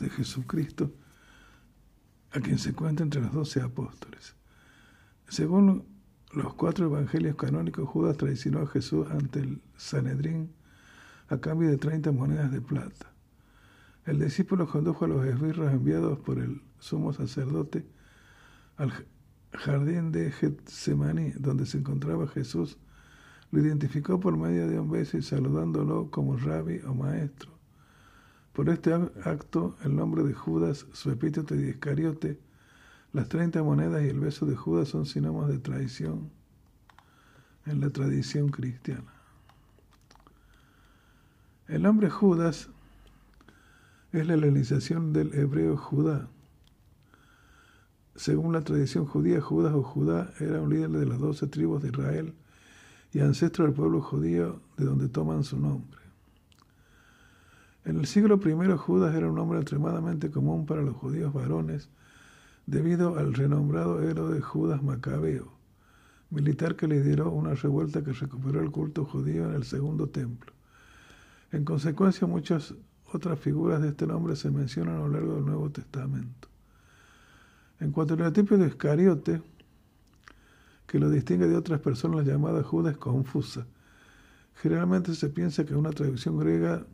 de Jesucristo a quien se cuenta entre los doce apóstoles. Según los cuatro evangelios canónicos, Judas traicionó a Jesús ante el Sanedrín a cambio de 30 monedas de plata. El discípulo condujo a los esbirros enviados por el sumo sacerdote al jardín de Getsemaní, donde se encontraba Jesús. Lo identificó por medio de un beso y saludándolo como rabbi o maestro. Por este acto, el nombre de Judas, su epíteto de Iscariote, las 30 monedas y el beso de Judas son sinónimos de traición en la tradición cristiana. El nombre Judas es la helenización del hebreo Judá. Según la tradición judía, Judas o Judá era un líder de las doce tribus de Israel y ancestro del pueblo judío de donde toman su nombre. En el siglo I, Judas era un nombre extremadamente común para los judíos varones debido al renombrado héroe Judas Macabeo, militar que lideró una revuelta que recuperó el culto judío en el segundo templo. En consecuencia, muchas otras figuras de este nombre se mencionan a lo largo del Nuevo Testamento. En cuanto al tipo de Iscariote, que lo distingue de otras personas llamadas Judas, confusa. Generalmente se piensa que una traducción griega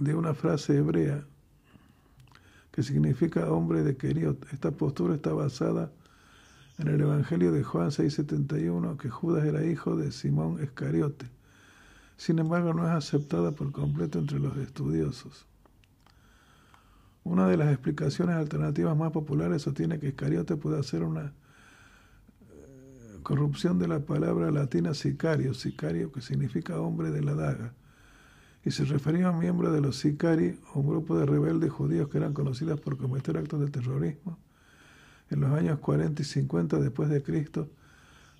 de una frase hebrea que significa hombre de Queriot. Esta postura está basada en el Evangelio de Juan 6:71, que Judas era hijo de Simón Iscariote. Sin embargo, no es aceptada por completo entre los estudiosos. Una de las explicaciones alternativas más populares sostiene que Iscariote puede ser una eh, corrupción de la palabra latina sicario, sicario que significa hombre de la daga, y se refería a un miembro de los sicari, un grupo de rebeldes judíos que eran conocidos por cometer actos de terrorismo en los años 40 y 50 después de Cristo,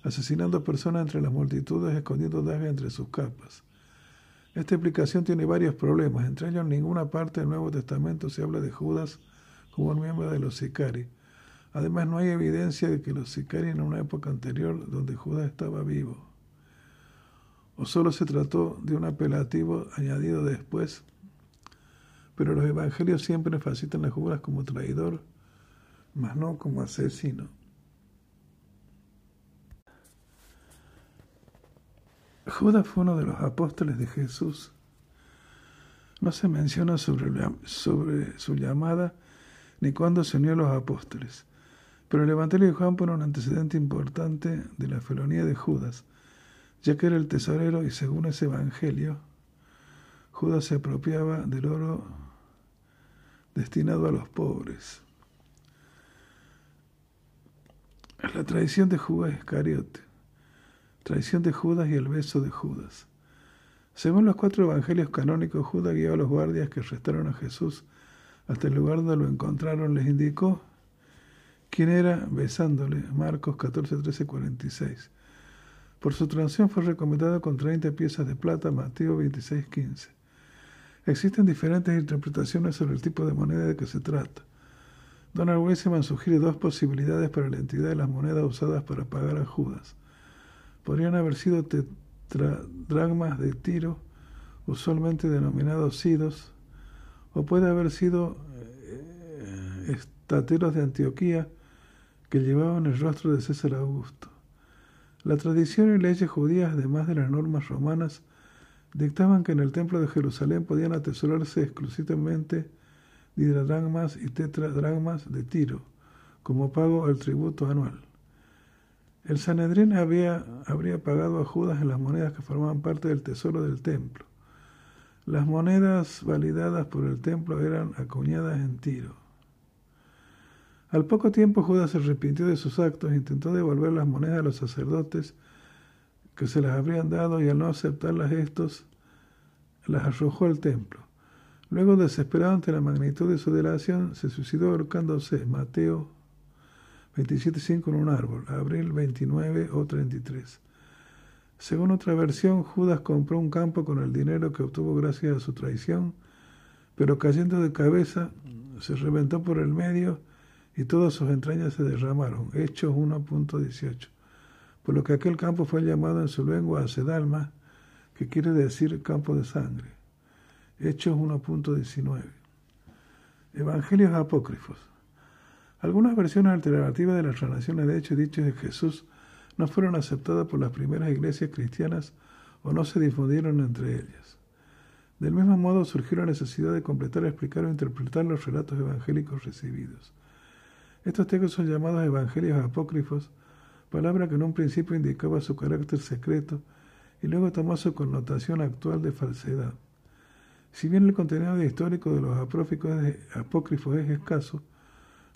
asesinando personas entre las multitudes, escondiendo dagas entre sus capas. Esta explicación tiene varios problemas, entre ellos en ninguna parte del Nuevo Testamento se habla de Judas como un miembro de los sicari. Además, no hay evidencia de que los sicari en una época anterior donde Judas estaba vivo. O solo se trató de un apelativo añadido después, pero los evangelios siempre enfatizan a Judas como traidor, mas no como asesino. Judas fue uno de los apóstoles de Jesús. No se menciona sobre, sobre, su llamada ni cuándo se unió a los apóstoles. Pero el Evangelio de Juan pone un antecedente importante de la felonía de Judas, ya que era el tesorero y según ese Evangelio, Judas se apropiaba del oro destinado a los pobres. La tradición de Judas Iscariote traición de Judas y el beso de Judas. Según los cuatro evangelios canónicos, Judas guió a los guardias que arrestaron a Jesús hasta el lugar donde lo encontraron, les indicó quién era besándole. Marcos 14, 13, 46. Por su transición fue recomendado con 30 piezas de plata, Mateo 26, 15. Existen diferentes interpretaciones sobre el tipo de moneda de que se trata. Donald Weissman sugiere dos posibilidades para la entidad de las monedas usadas para pagar a Judas. Podrían haber sido tetradragmas de Tiro, usualmente denominados sidos, o puede haber sido eh, estateros de Antioquía que llevaban el rostro de César Augusto. La tradición y leyes judías, además de las normas romanas, dictaban que en el templo de Jerusalén podían atesorarse exclusivamente didradragmas y tetradragmas de Tiro, como pago al tributo anual. El Sanedrín había, habría pagado a Judas en las monedas que formaban parte del tesoro del templo. Las monedas validadas por el templo eran acuñadas en Tiro. Al poco tiempo Judas se arrepintió de sus actos e intentó devolver las monedas a los sacerdotes que se las habrían dado y al no aceptarlas estos las arrojó al templo. Luego, desesperado ante la magnitud de su delación, se suicidó ahorcándose. Mateo 27.5 en un árbol, abril 29 o 33. Según otra versión, Judas compró un campo con el dinero que obtuvo gracias a su traición, pero cayendo de cabeza, se reventó por el medio y todas sus entrañas se derramaron. Hechos 1.18. Por lo que aquel campo fue llamado en su lengua Acedalma, que quiere decir campo de sangre. Hechos 1.19. Evangelios apócrifos. Algunas versiones alternativas de las narraciones de hechos dichos de Jesús no fueron aceptadas por las primeras iglesias cristianas o no se difundieron entre ellas. Del mismo modo surgió la necesidad de completar, explicar o interpretar los relatos evangélicos recibidos. Estos textos son llamados evangelios apócrifos, palabra que en un principio indicaba su carácter secreto y luego tomó su connotación actual de falsedad. Si bien el contenido histórico de los apócrifos es escaso,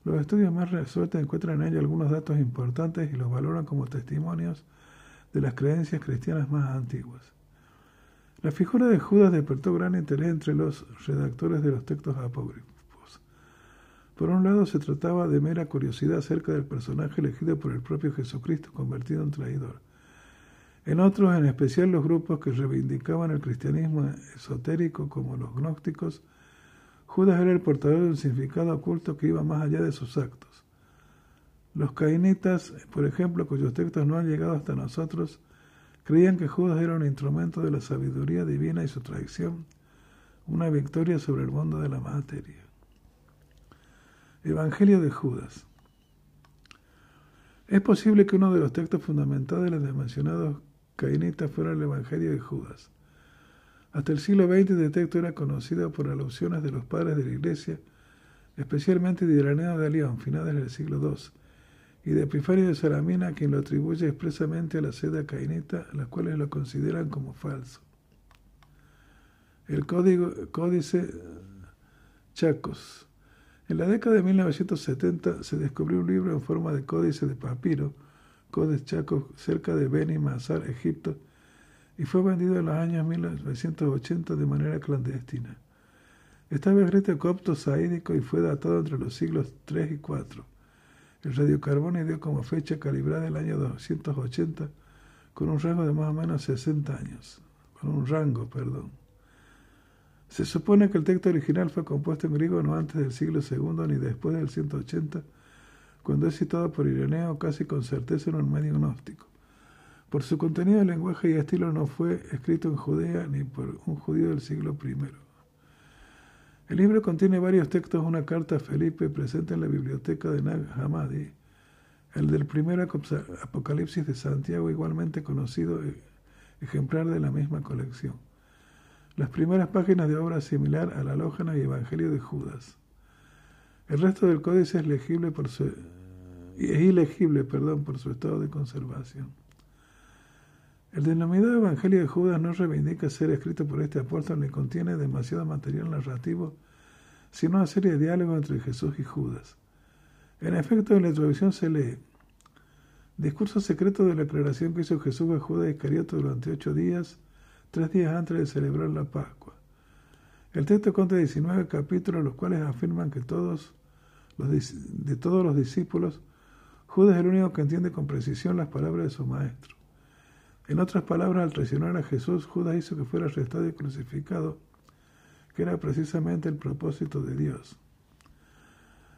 los estudios más resueltos encuentran en ello algunos datos importantes y los valoran como testimonios de las creencias cristianas más antiguas. La figura de Judas despertó gran interés entre los redactores de los textos apócrifos. Por un lado, se trataba de mera curiosidad acerca del personaje elegido por el propio Jesucristo convertido en traidor. En otros, en especial los grupos que reivindicaban el cristianismo esotérico como los gnósticos, Judas era el portador de un significado oculto que iba más allá de sus actos. Los cainitas, por ejemplo, cuyos textos no han llegado hasta nosotros, creían que Judas era un instrumento de la sabiduría divina y su traición, una victoria sobre el mundo de la materia. Evangelio de Judas. Es posible que uno de los textos fundamentales de los mencionados cainita fuera el Evangelio de Judas. Hasta el siglo XX este texto era conocido por alusiones de los padres de la Iglesia, especialmente de Iraneo de León, finales del siglo II, y de Epifario de Salamina, quien lo atribuye expresamente a la seda cainita, las cuales lo consideran como falso. El código, Códice Chacos. En la década de 1970 se descubrió un libro en forma de códice de papiro Codes Chaco, cerca de Beni Mazar, Egipto, y fue vendido en los años 1980 de manera clandestina. Estaba escrito copto saídico y fue datado entre los siglos 3 y 4. El radiocarbonio dio como fecha calibrada el año 280 con un rango de más o menos 60 años, con un rango, perdón. Se supone que el texto original fue compuesto en griego no antes del siglo II ni después del 180 cuando es citado por Ireneo casi con certeza en un medio gnóstico. Por su contenido, lenguaje y estilo no fue escrito en Judea ni por un judío del siglo I. El libro contiene varios textos, una carta a Felipe presente en la biblioteca de Nag Hammadi, el del primer Apocalipsis de Santiago, igualmente conocido e-, ejemplar de la misma colección. Las primeras páginas de obra similar a la Lógena y Evangelio de Judas. El resto del códice es legible por su es ilegible, perdón, por su estado de conservación. El denominado Evangelio de Judas no reivindica ser escrito por este apóstol ni contiene demasiado material narrativo, sino una serie de diálogos entre Jesús y Judas. En efecto, en la introducción se lee Discurso secreto de la aclaración que hizo Jesús a Judas Iscariote durante ocho días, tres días antes de celebrar la Pascua. El texto consta de 19 capítulos, los cuales afirman que todos los, de todos los discípulos, Judas es el único que entiende con precisión las palabras de su maestro. En otras palabras, al traicionar a Jesús, Judas hizo que fuera arrestado y crucificado, que era precisamente el propósito de Dios.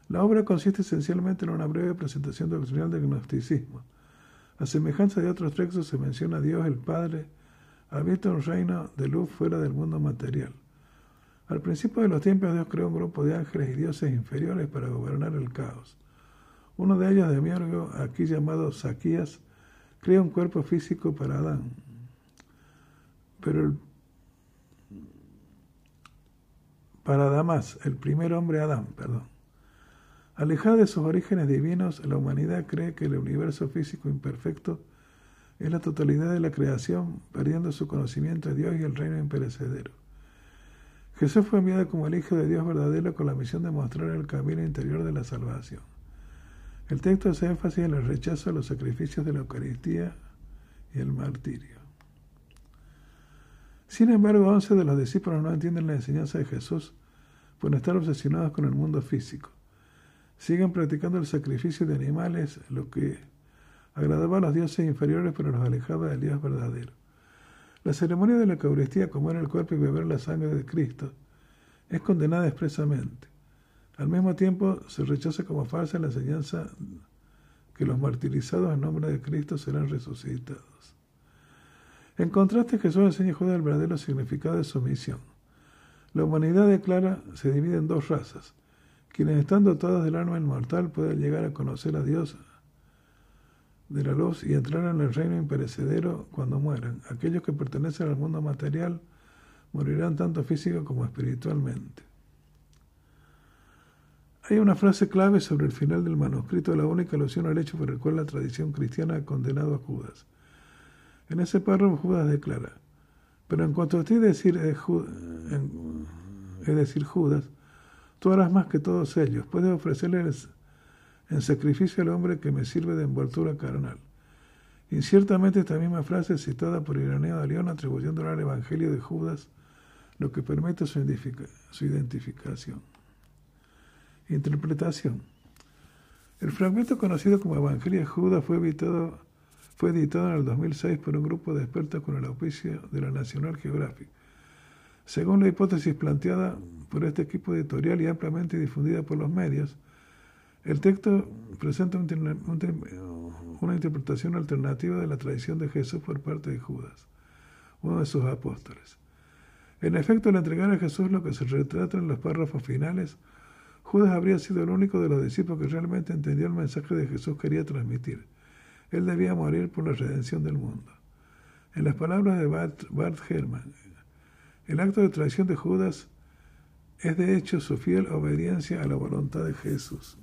La obra consiste esencialmente en una breve presentación doctrinal del gnosticismo. A semejanza de otros textos se menciona a Dios el Padre, habita un reino de luz fuera del mundo material. Al principio de los tiempos Dios creó un grupo de ángeles y dioses inferiores para gobernar el caos. Uno de ellos, Demiurgo, aquí llamado Saquías, crea un cuerpo físico para Adán. Pero el, para Damas, el primer hombre Adán, perdón. Alejada de sus orígenes divinos, la humanidad cree que el universo físico imperfecto es la totalidad de la creación, perdiendo su conocimiento de Dios y el reino imperecedero. Jesús fue enviado como el Hijo de Dios verdadero con la misión de mostrar el camino interior de la salvación. El texto hace énfasis en el rechazo a los sacrificios de la Eucaristía y el martirio. Sin embargo, once de los discípulos no entienden la enseñanza de Jesús por estar obsesionados con el mundo físico siguen practicando el sacrificio de animales, lo que agradaba a los dioses inferiores pero los alejaba del Dios verdadero. La ceremonia de la Eucaristía, comer el cuerpo y beber la sangre de Cristo, es condenada expresamente. Al mismo tiempo, se rechaza como falsa la enseñanza que los martirizados en nombre de Cristo serán resucitados. En contraste, Jesús enseña a Judas el verdadero significado de su misión. La humanidad declara se divide en dos razas, quienes están dotados del alma inmortal pueden llegar a conocer a Dios de la luz y entrar en el reino imperecedero cuando mueran. Aquellos que pertenecen al mundo material morirán tanto físico como espiritualmente. Hay una frase clave sobre el final del manuscrito, la única alusión al hecho por el cual la tradición cristiana ha condenado a Judas. En ese párrafo Judas declara, pero en cuanto a ti decir, es decir Judas, Tú harás más que todos ellos. Puedes ofrecerles en sacrificio al hombre que me sirve de envoltura carnal. Y ciertamente esta misma frase citada por Ireneo de León atribuyendo al Evangelio de Judas, lo que permite su, identificación. Interpretación. El fragmento conocido como Evangelio de Judas fue fue editado en el 2006 por un grupo de expertos con el auspicio de la National Geographic. Según la hipótesis planteada por este equipo editorial y ampliamente difundida por los medios, el texto presenta una interpretación alternativa de la tradición de Jesús por parte de Judas, uno de sus apóstoles. En efecto, al entregar a Jesús lo que se retrata en los párrafos finales, Judas habría sido el único de los discípulos que realmente entendió el mensaje de Jesús quería transmitir. Él debía morir por la redención del mundo. En las palabras de Bart, Bart Herman, el acto de traición de Judas es de hecho su fiel obediencia a la voluntad de Jesús.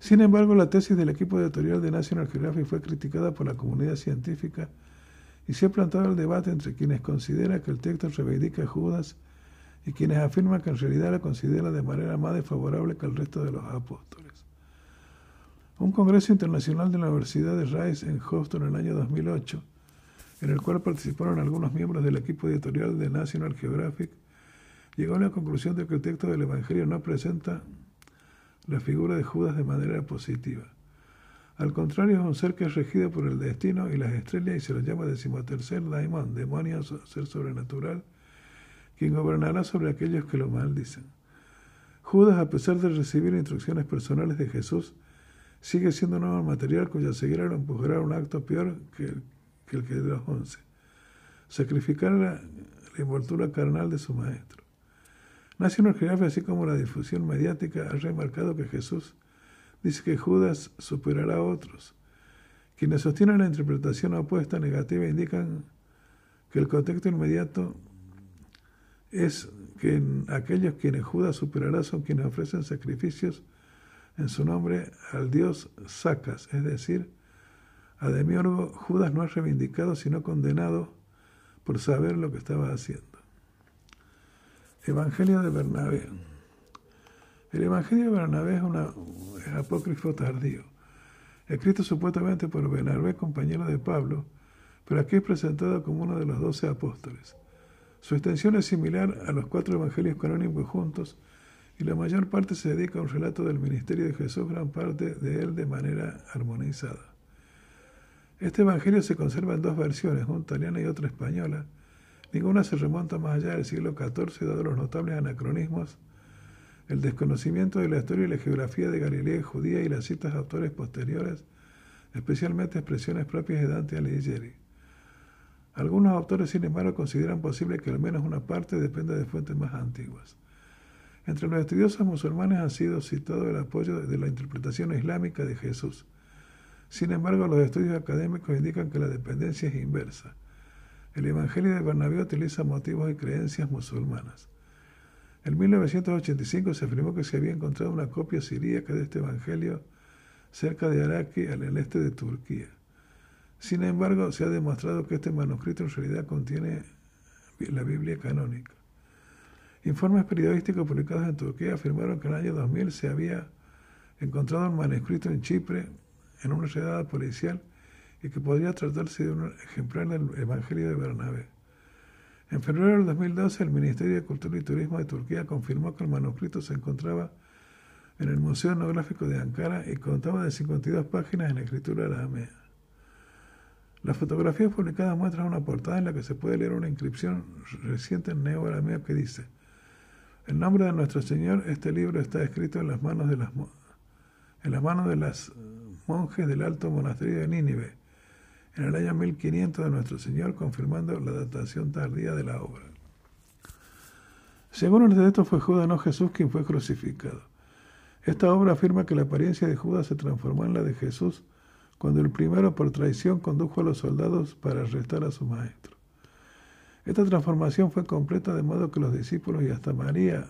Sin embargo, la tesis del equipo editorial de National Geographic fue criticada por la comunidad científica y se ha plantado el debate entre quienes consideran que el texto reivindica a Judas y quienes afirman que en realidad la considera de manera más desfavorable que el resto de los apóstoles. Un congreso internacional de la Universidad de Rice en Houston en el año 2008 en el cual participaron algunos miembros del equipo editorial de National Geographic, llegó a la conclusión de que el texto del Evangelio no presenta la figura de Judas de manera positiva. Al contrario, es un ser que es regido por el destino y las estrellas y se lo llama decimotercer daimon, demonio, ser sobrenatural, quien gobernará sobre aquellos que lo maldicen. Judas, a pesar de recibir instrucciones personales de Jesús, sigue siendo un hombre material cuya ceguera lo empujará un acto peor que el que el de los once. Sacrificar la, envoltura carnal de su maestro. National Geographic, así como la difusión mediática, ha remarcado que Jesús dice que Judas superará a otros. Quienes sostienen la interpretación opuesta negativa indican que el contexto inmediato es que aquellos quienes Judas superará son quienes ofrecen sacrificios en su nombre al dios Sacas, es decir, a Demiurgo, Judas no es reivindicado, sino condenado por saber lo que estaba haciendo. Evangelio de Bernabé. El Evangelio de Bernabé es, un apócrifo tardío, escrito supuestamente por Bernabé, compañero de Pablo, pero aquí es presentado como uno de los doce apóstoles. Su extensión es similar a los cuatro evangelios canónicos juntos y la mayor parte se dedica a un relato del ministerio de Jesús, gran parte de él de manera armonizada. Este evangelio se conserva en dos versiones, una italiana y otra española. Ninguna se remonta más allá del siglo XIV, dado los notables anacronismos, el desconocimiento de la historia y la geografía de Galilea Judía y las citas de autores posteriores, especialmente expresiones propias de Dante Alighieri. Algunos autores, sin embargo, consideran posible que al menos una parte dependa de fuentes más antiguas. Entre los estudiosos musulmanes ha sido citado el apoyo de la interpretación islámica de Jesús. Sin embargo, los estudios académicos indican que la dependencia es inversa. El Evangelio de Bernabé utiliza motivos y creencias musulmanas. En 1985 se afirmó que se había encontrado una copia siríaca de este Evangelio cerca de Araki, al este de Turquía. Sin embargo, se ha demostrado que este manuscrito en realidad contiene la Biblia canónica. Informes periodísticos publicados en Turquía afirmaron que en el año 2000 se había encontrado un manuscrito en Chipre en una redada policial y que podría tratarse de un ejemplar del Evangelio de Bernabé. En febrero del 2012, el Ministerio de Cultura y Turismo de Turquía confirmó que el manuscrito se encontraba en el Museo Etnográfico de Ankara y contaba de 52 páginas en escritura aramea. Las fotografías publicadas muestran una portada en la que se puede leer una inscripción reciente en neo-arameo que dice en nombre de nuestro Señor, este libro está escrito en las manos de las, en las manos de las monjes del alto monasterio de Nínive, en el año 1500 de nuestro Señor, confirmando la datación tardía de la obra. Según el texto fue Judas, no Jesús, quien fue crucificado. Esta obra afirma que la apariencia de Judas se transformó en la de Jesús cuando el primero por traición condujo a los soldados para arrestar a su maestro. Esta transformación fue completa de modo que los discípulos y hasta María,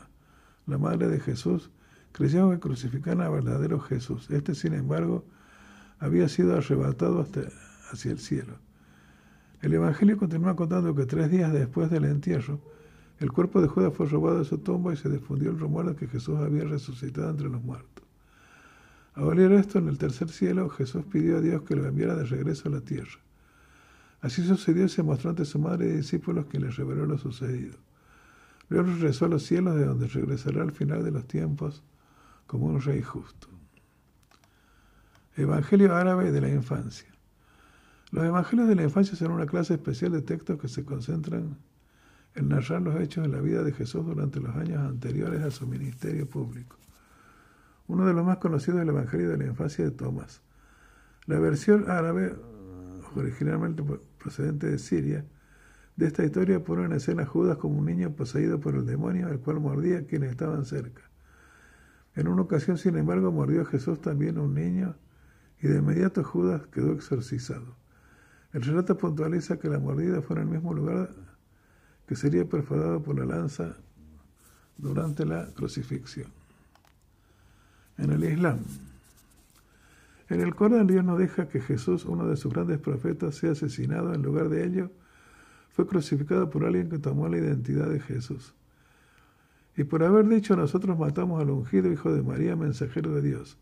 la madre de Jesús, creyeron que crucificaban al verdadero Jesús. Este, sin embargo, había sido arrebatado hasta, hacia el cielo. El Evangelio continúa contando que tres días después del entierro, el cuerpo de Judas fue robado de su tumba y se difundió el rumor de que Jesús había resucitado entre los muertos. Al oír esto, en el tercer cielo, Jesús pidió a Dios que lo enviara de regreso a la tierra. Así sucedió y se mostró ante su madre y discípulos quien les reveló lo sucedido. Luego regresó a los cielos de donde regresará al final de los tiempos como un rey justo. Evangelio árabe de la infancia. Los evangelios de la infancia son una clase especial de textos que se concentran en narrar los hechos de la vida de Jesús durante los años anteriores a su ministerio público. Uno de los más conocidos es el Evangelio de la infancia de Tomás. La versión árabe, originalmente procedente de Siria, de esta historia pone en escena a Judas como un niño poseído por el demonio, el cual mordía a quienes estaban cerca. En una ocasión, sin embargo, mordió a Jesús también un niño y de inmediato Judas quedó exorcizado. El relato puntualiza que la mordida fue en el mismo lugar que sería perforado por la lanza durante la crucifixión. En el Islam, en el Corán Dios no deja que Jesús, uno de sus grandes profetas, sea asesinado. En lugar de ello, fue crucificado por alguien que tomó la identidad de Jesús. Y por haber dicho nosotros matamos al ungido hijo de María, mensajero de Dios.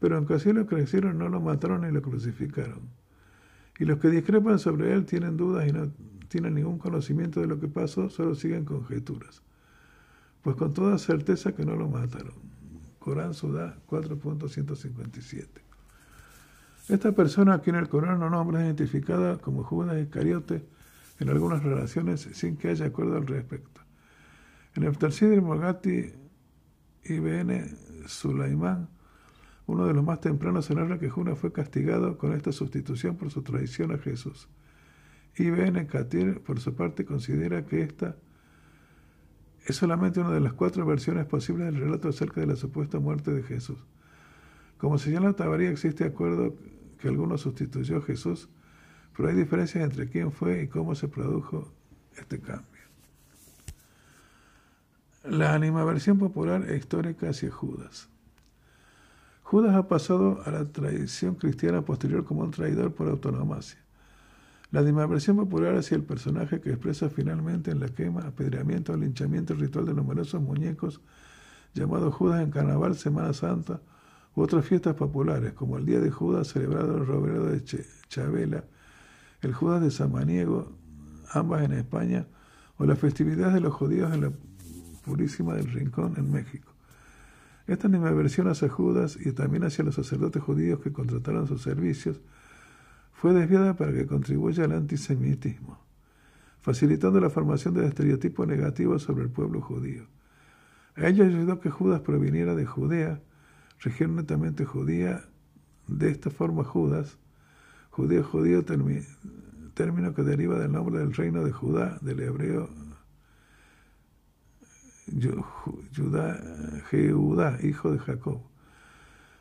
Pero aunque así lo crecieron, no lo mataron ni lo crucificaron. Y los que discrepan sobre él tienen dudas y no tienen ningún conocimiento de lo que pasó, solo siguen conjeturas. Pues con toda certeza que no lo mataron. Corán Sudá 4.157. Esta persona aquí en el Corán no nombra es identificada como Judas Iscariote en algunas relaciones sin que haya acuerdo al respecto. En el Tafsir Mogati Ibn Sulaimán, uno de los más tempranos, se narra que Judas fue castigado con esta sustitución por su traición a Jesús. Ibn Katir, por su parte, considera que esta es solamente una de las cuatro versiones posibles del relato acerca de la supuesta muerte de Jesús. Como señala Tabarí, existe acuerdo que alguno sustituyó a Jesús, pero hay diferencias entre quién fue y cómo se produjo este cambio. La animaversión popular e histórica hacia Judas. Judas ha pasado a la tradición cristiana posterior como un traidor por autonomacia. La animaversión popular hacia el personaje que expresa finalmente en la quema, apedreamiento o linchamiento ritual de numerosos muñecos llamado Judas en Carnaval, Semana Santa u otras fiestas populares, como el Día de Judas celebrado en el Robrero de Chabela, el Judas de Samaniego, ambas en España, o las festividades de los judíos en la Purísima del Rincón en México. Esta animadversión hacia Judas y también hacia los sacerdotes judíos que contrataron sus servicios fue desviada para que contribuya al antisemitismo, facilitando la formación de estereotipos negativos sobre el pueblo judío. A ello ayudó que Judas proviniera de Judea, región netamente judía, de esta forma Judas, judío judío, término que deriva del nombre del reino de Judá, del hebreo Judá, Jehudá, hijo de Jacob.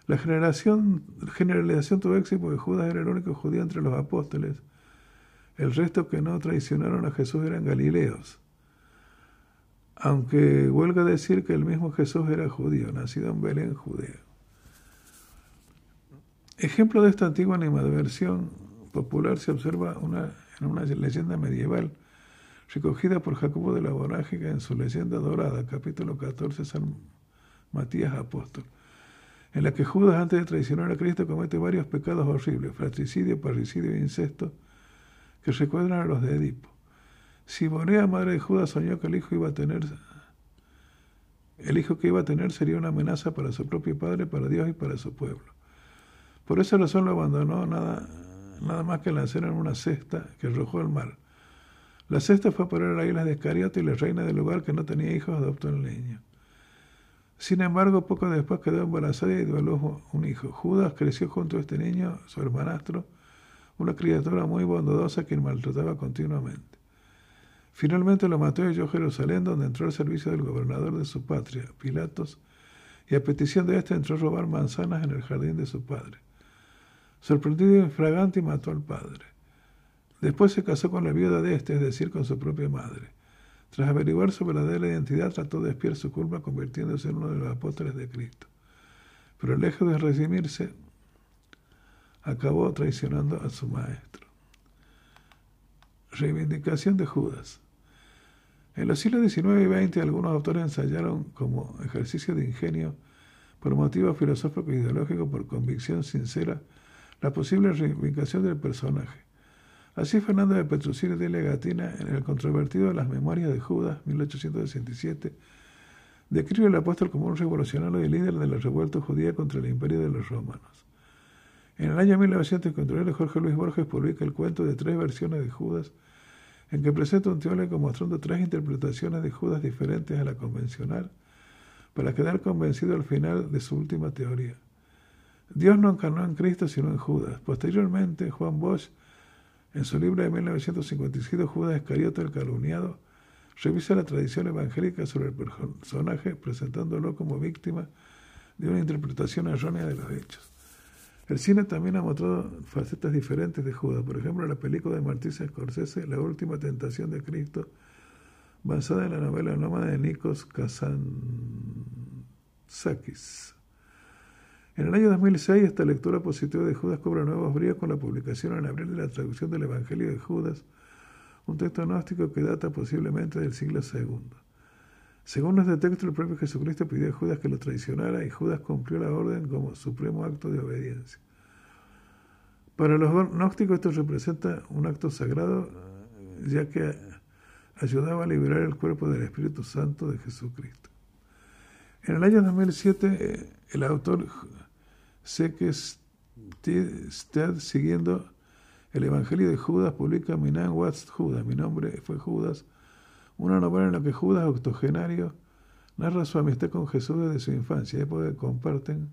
La generación, generalización tuvo éxito porque Judas era el único judío entre los apóstoles. El resto que no traicionaron a Jesús eran galileos. Aunque huelga decir que el mismo Jesús era judío, nacido en Belén, Judea. Ejemplo de esta antigua animadversión popular se observa en una leyenda medieval recogida por Jacobo de la Borágica en su leyenda dorada, capítulo 14, San Matías Apóstol, en la que Judas, antes de traicionar a Cristo, comete varios pecados horribles, fratricidio, parricidio e incesto, que recuerdan a los de Edipo. Simonea, madre de Judas, soñó que el hijo iba a tener el hijo que iba a tener sería una amenaza para su propio padre, para Dios y para su pueblo. Por esa razón lo abandonó nada, nada más que lanzar en una cesta que arrojó al mar. La cesta fue a parar a la isla de Escariote y la reina del lugar que no tenía hijos adoptó al niño. Sin embargo, poco después quedó embarazada y dio a luz un hijo. Judas creció junto a este niño, su hermanastro, una criatura muy bondadosa quien maltrataba continuamente. Finalmente lo mató y huyó a Jerusalén, donde entró al servicio del gobernador de su patria, Pilatos, y a petición de éste entró a robar manzanas en el jardín de su padre. Sorprendido y infragante, mató al padre. Después se casó con la viuda de éste, es decir, con su propia madre. Tras averiguar su verdadera identidad, trató de espiar su culpa convirtiéndose en uno de los apóstoles de Cristo. Pero lejos de redimirse, acabó traicionando a su maestro. Reivindicación de Judas. En los siglos XIX y XX algunos autores ensayaron como ejercicio de ingenio, por motivo filosófico e ideológico, por convicción sincera, la posible reivindicación del personaje. Así Fernando de Petrucci de Legatina, en el controvertido de las Memorias de Judas, 1867, describe al apóstol como un revolucionario y líder de la revuelta judía contra el imperio de los romanos. En el año 1951, Jorge Luis Borges publica el cuento de tres versiones de Judas, en que presenta un teólogo mostrando tres interpretaciones de Judas diferentes a la convencional, para quedar convencido al final de su última teoría. Dios no encarnó en Cristo sino en Judas. Posteriormente, Juan Bosch en su libro de 1957, Judas Iscariote el calumniado, revisa la tradición evangélica sobre el personaje, presentándolo como víctima de una interpretación errónea de los hechos. El cine también ha mostrado facetas diferentes de Judas. Por ejemplo, la película de Martín Scorsese, La última tentación de Cristo, basada en la novela nómada de Nikos Kazantzakis. En el año 2006, esta lectura positiva de Judas cobra nuevos bríos con la publicación en abril de la traducción del Evangelio de Judas, un texto gnóstico que data posiblemente del siglo II. Según este texto, el propio Jesucristo pidió a Judas que lo traicionara y Judas cumplió la orden como supremo acto de obediencia. Para los gnósticos esto representa un acto sagrado, ya que ayudaba a liberar el cuerpo del Espíritu Santo de Jesucristo. En el año 2007, el autor Sé que usted, siguiendo el Evangelio de Judas, publica Mi name was Judas, mi nombre fue Judas, una novela en la que Judas, octogenario, narra su amistad con Jesús desde su infancia, época que comparten,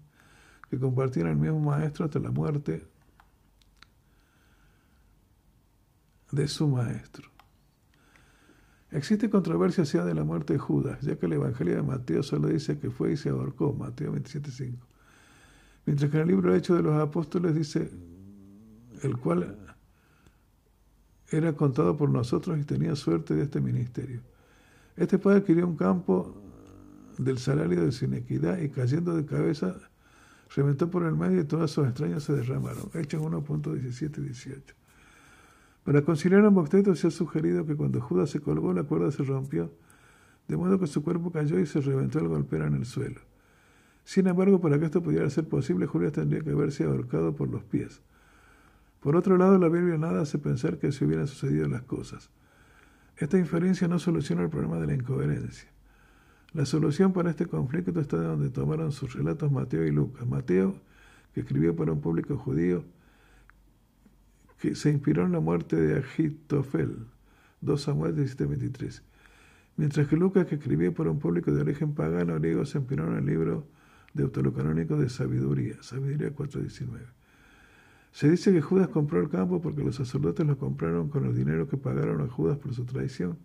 que compartieron el mismo maestro hasta la muerte de su maestro. Existe controversia acerca de la muerte de Judas, ya que el Evangelio de Mateo solo dice que fue y se ahorcó, Mateo 27.5. Mientras que en el libro Hecho de los Apóstoles dice, el cual era contado por nosotros y tenía suerte de este ministerio. Este padre adquirió un campo del salario de su inequidad y cayendo de cabeza reventó por el medio y todas sus extrañas se derramaron. Hechos 1.17 y 18. Para conciliar ambos textos se ha sugerido que cuando Judas se colgó la cuerda se rompió, de modo que su cuerpo cayó y se reventó al golpear en el suelo. Sin embargo, para que esto pudiera ser posible, Judas tendría que haberse ahorcado por los pies. Por otro lado, la Biblia nada hace pensar que se hubieran sucedido las cosas. Esta inferencia no soluciona el problema de la incoherencia. La solución para este conflicto está de donde tomaron sus relatos Mateo y Lucas. Mateo, que escribió para un público judío, que se inspiró en la muerte de Agitofel, 2 Samuel 17:23. Mientras que Lucas, que escribió para un público de origen pagano griego, se inspiró en el libro deuterocanónico de sabiduría, sabiduría 4.19. Se dice que Judas compró el campo porque los sacerdotes lo compraron con el dinero que pagaron a Judas por su traición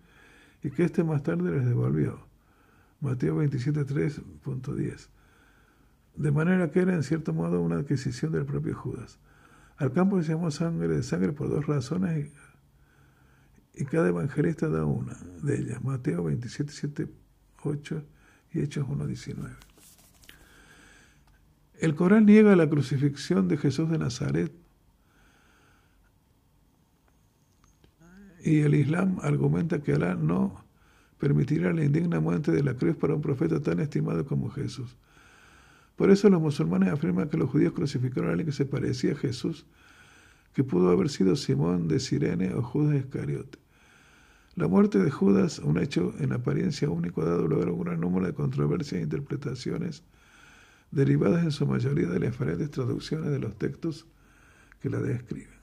y que éste más tarde les devolvió. Mateo 27.3.10. De manera que era en cierto modo una adquisición del propio Judas. Al campo se llamó sangre de sangre por dos razones y, y cada evangelista da una de ellas. Mateo 27.7.8 y Hechos 1.19. El Corán niega la crucifixión de Jesús de Nazaret y el Islam argumenta que Alá no permitirá la indigna muerte de la cruz para un profeta tan estimado como Jesús. Por eso los musulmanes afirman que los judíos crucificaron a alguien que se parecía a Jesús, que pudo haber sido Simón de Sirene o Judas Iscariote. La muerte de Judas, un hecho en apariencia único, ha dado lugar a un gran número de controversias e interpretaciones derivadas en su mayoría de las diferentes traducciones de los textos que la describen.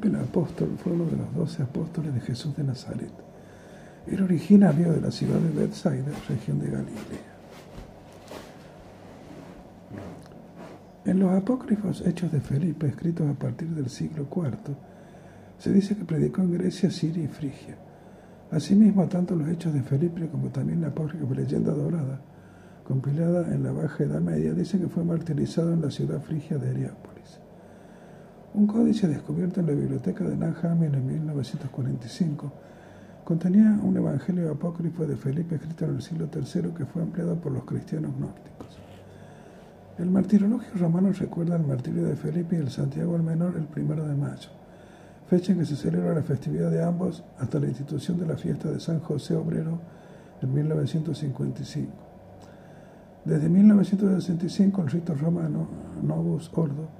Felipe el apóstol fue uno de los doce apóstoles de Jesús de Nazaret. Era originario de la ciudad de Bethsaida, región de Galilea. En los apócrifos Hechos de Felipe, escritos a partir del siglo IV, se dice que predicó en Grecia, Siria y Frigia. Asimismo, tanto los Hechos de Felipe como también la apócrifa Leyenda Dorada, compilada en la Baja Edad Media, dicen que fue martirizado en la ciudad frigia de Heriápolis. Un códice descubierto en la biblioteca de Nanhamen en 1945 contenía un evangelio apócrifo de Felipe escrito en el siglo III que fue empleado por los cristianos gnósticos. El martirologio romano recuerda el martirio de Felipe y el Santiago el Menor el primero de mayo, fecha en que se celebra la festividad de ambos hasta la institución de la fiesta de San José Obrero en 1955. Desde 1965 el rito romano Novus Ordo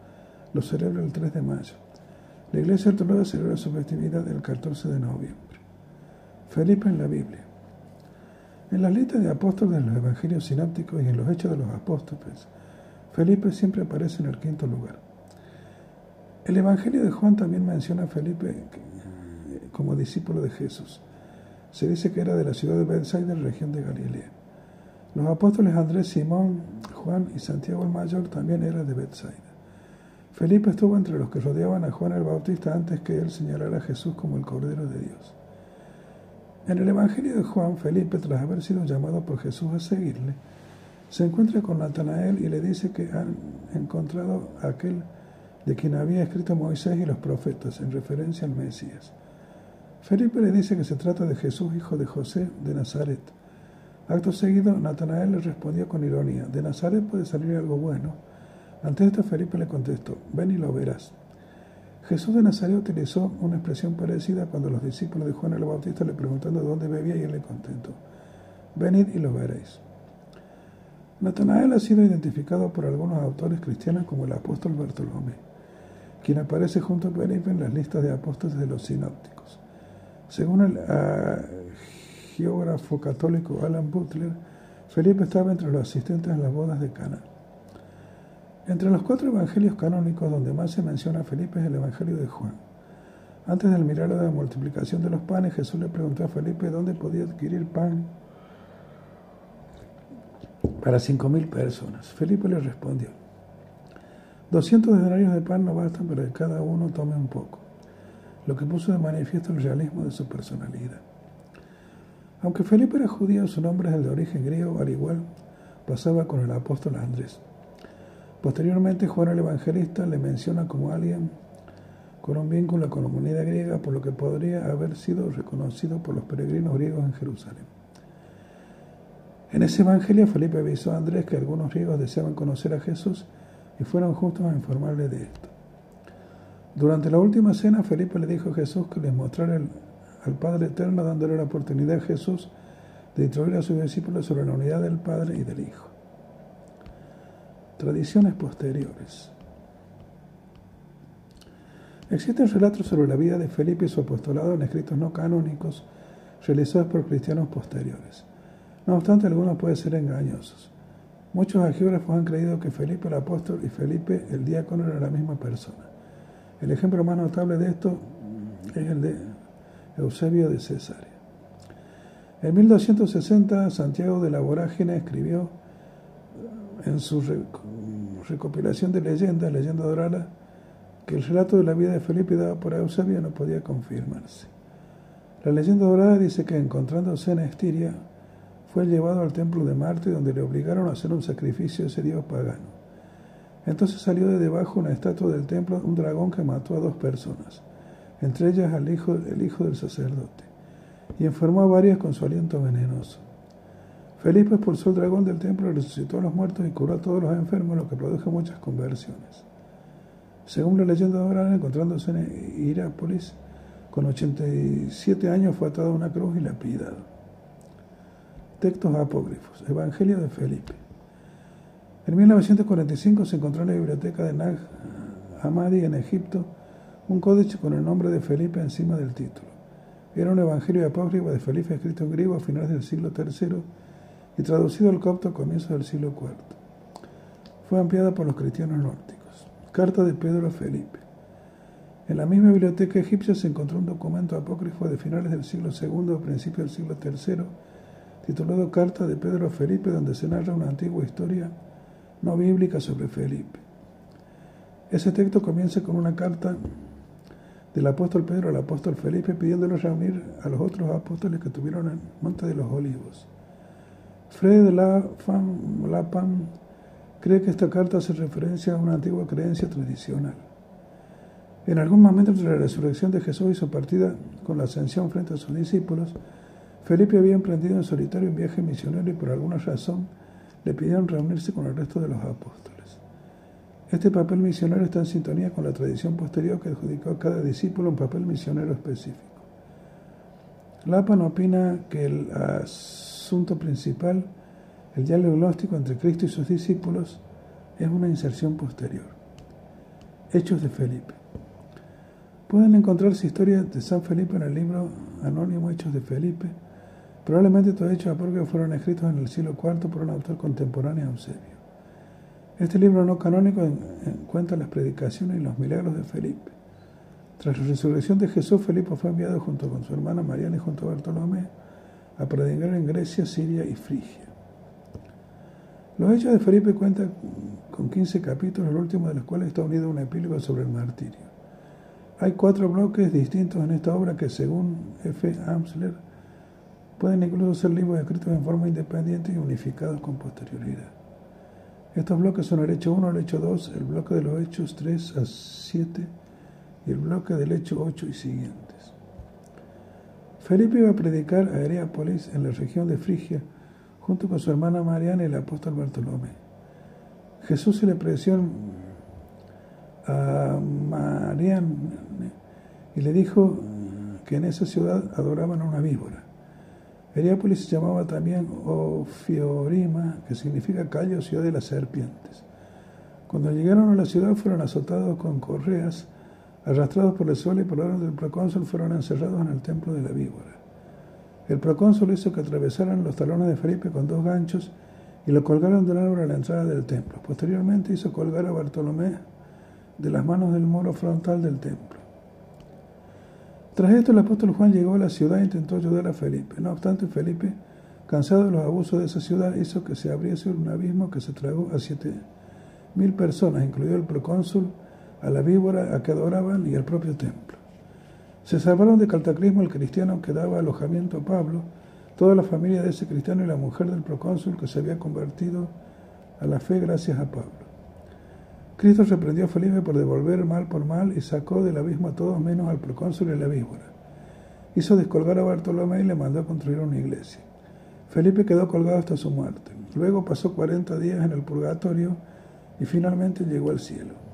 lo celebra el 3 de mayo. La Iglesia Ortodoxa celebra su festividad el 14 de noviembre. Felipe en la Biblia. En las listas de apóstoles de los evangelios sinápticos y en los hechos de los apóstoles, Felipe siempre aparece en el quinto lugar. El Evangelio de Juan también menciona a Felipe como discípulo de Jesús. Se dice que era de la ciudad de Bethsaida, región de Galilea. Los apóstoles Andrés, Simón, Juan y Santiago el Mayor también eran de Bethsaida. Felipe estuvo entre los que rodeaban a Juan el Bautista antes que él señalara a Jesús como el Cordero de Dios. En el Evangelio de Juan, Felipe, tras haber sido llamado por Jesús a seguirle, se encuentra con Natanael y le dice que han encontrado a aquel de quien había escrito Moisés y los profetas, en referencia al Mesías. Felipe le dice que se trata de Jesús, hijo de José de Nazaret. Acto seguido, Natanael le respondió con ironía, de Nazaret puede salir algo bueno. Ante esto, Felipe le contestó, ven y lo verás. Jesús de Nazaret utilizó una expresión parecida cuando los discípulos de Juan el Bautista le preguntaron de dónde bebía y él le contestó, venid y lo veréis. Natanael ha sido identificado por algunos autores cristianos como el apóstol Bartolomé, quien aparece junto a Felipe en las listas de apóstoles de los sinópticos. Según el uh, geógrafo católico Alan Butler, Felipe estaba entre los asistentes a las bodas de Cana. Entre los cuatro evangelios canónicos donde más se menciona a Felipe es el evangelio de Juan. Antes del milagro de la multiplicación de los panes, Jesús le preguntó a Felipe dónde podía adquirir pan para cinco mil personas. Felipe le respondió, 200 denarios de pan no bastan para que cada uno tome un poco, lo que puso de manifiesto el realismo de su personalidad. Aunque Felipe era judío, su nombre es el de origen griego, al igual pasaba con el apóstol Andrés. Posteriormente, Juan el Evangelista le menciona como alguien con un vínculo con la comunidad griega, por lo que podría haber sido reconocido por los peregrinos griegos en Jerusalén. En ese evangelio Felipe avisó a Andrés que algunos griegos deseaban conocer a Jesús y fueron justos a informarle de esto. Durante la última cena Felipe le dijo a Jesús que les mostrara al Padre Eterno dándole la oportunidad a Jesús de instruir a sus discípulos sobre la unidad del Padre y del Hijo. Tradiciones posteriores. Existen relatos sobre la vida de Felipe y su apostolado en escritos no canónicos realizados por cristianos posteriores. No obstante, algunos pueden ser engañosos. Muchos geógrafos han creído que Felipe el apóstol y Felipe el diácono eran la misma persona. El ejemplo más notable de esto es el de Eusebio de Cesarea. En 1260, Santiago de la Vorágine escribió en su recopilación de leyendas, leyenda dorada, que el relato de la vida de Felipe dado por Eusebio no podía confirmarse. La leyenda dorada dice que encontrándose en Estiria, fue llevado al templo de Marte donde le obligaron a hacer un sacrificio a ese dios pagano. Entonces salió de debajo una estatua del templo un dragón que mató a dos personas, entre ellas al hijo, el hijo del sacerdote, y enfermó a varias con su aliento venenoso. Felipe expulsó el dragón del templo, resucitó a los muertos y curó a todos los enfermos, lo que produjo muchas conversiones. Según la leyenda de Abraham, encontrándose en Irápolis, con 87 años fue atado a una cruz y lapidado. Textos apócrifos. Evangelio de Felipe. En 1945 se encontró en la biblioteca de Nag Hammadi en Egipto un códice con el nombre de Felipe encima del título. Era un evangelio apócrifo de Felipe escrito en griego a finales del siglo III y traducido al copto a comienzos del siglo IV. Fue ampliada por los cristianos nórdicos. Carta de Pedro a Felipe. En la misma biblioteca egipcia se encontró un documento apócrifo de finales del siglo II o principios del siglo III, titulado Carta de Pedro a Felipe, donde se narra una antigua historia no bíblica sobre Felipe. Ese texto comienza con una carta del apóstol Pedro al apóstol Felipe pidiéndole reunir a los otros apóstoles que tuvieron el Monte de los Olivos. Fred de Lapam cree que esta carta hace referencia a una antigua creencia tradicional. En algún momento de la resurrección de Jesús y su partida con la ascensión frente a sus discípulos, Felipe había emprendido en solitario un viaje misionero y por alguna razón le pidieron reunirse con el resto de los apóstoles. Este papel misionero está en sintonía con la tradición posterior que adjudicó a cada discípulo un papel misionero específico. Lapan opina que el asunto principal, el diálogo gnóstico entre Cristo y sus discípulos, es una inserción posterior. Hechos de Felipe. Pueden encontrarse historias de San Felipe en el libro anónimo Hechos de Felipe. Probablemente todos hechos apócrifos fueron escritos en el siglo IV por un autor contemporáneo a Eusebio. Este libro no canónico cuenta las predicaciones y los milagros de Felipe. Tras la resurrección de Jesús, Felipe fue enviado junto con su hermana Mariana y junto a Bartolomé a predicar en Grecia, Siria y Frigia. Los hechos de Felipe cuentan con 15 capítulos, el último de los cuales está unido a un epílogo sobre el martirio. Hay cuatro bloques distintos en esta obra que, según F. Amsler, pueden incluso ser libros escritos en forma independiente y unificados con posterioridad. Estos bloques son el hecho 1, el hecho 2, el bloque de los hechos 3 a 7 y el bloque del hecho 8 y siguientes. Felipe iba a predicar a Hereápolis en la región de Frigia junto con su hermana Mariana y el apóstol Bartolomé. Jesús se le preció a Mariana y le dijo que en esa ciudad adoraban a una víbora. Heriápolis se llamaba también Ofiorima, que significa calle ciudad de las serpientes. Cuando llegaron a la ciudad fueron azotados con correas, arrastrados por el sol y por orden del procónsul fueron encerrados en el templo de la víbora. El procónsul hizo que atravesaran los talones de Felipe con dos ganchos y lo colgaron del árbol a la entrada del templo. Posteriormente hizo colgar a Bartolomé de las manos del muro frontal del templo. Tras esto, el apóstol Juan llegó a la ciudad e intentó ayudar a Felipe. No obstante, Felipe, cansado de los abusos de esa ciudad, hizo que se abriese un abismo que se tragó a siete mil personas, incluido el procónsul, a la víbora a que adoraban y al propio templo. Se salvaron de cataclismo el cristiano que daba alojamiento a Pablo, toda la familia de ese cristiano y la mujer del procónsul que se había convertido a la fe gracias a Pablo. Cristo reprendió a Felipe por devolver mal por mal y sacó del abismo a todos menos al procónsul y la víbora. Hizo descolgar a Bartolomé y le mandó a construir una iglesia. Felipe quedó colgado hasta su muerte. Luego pasó 40 días en el purgatorio y finalmente llegó al cielo.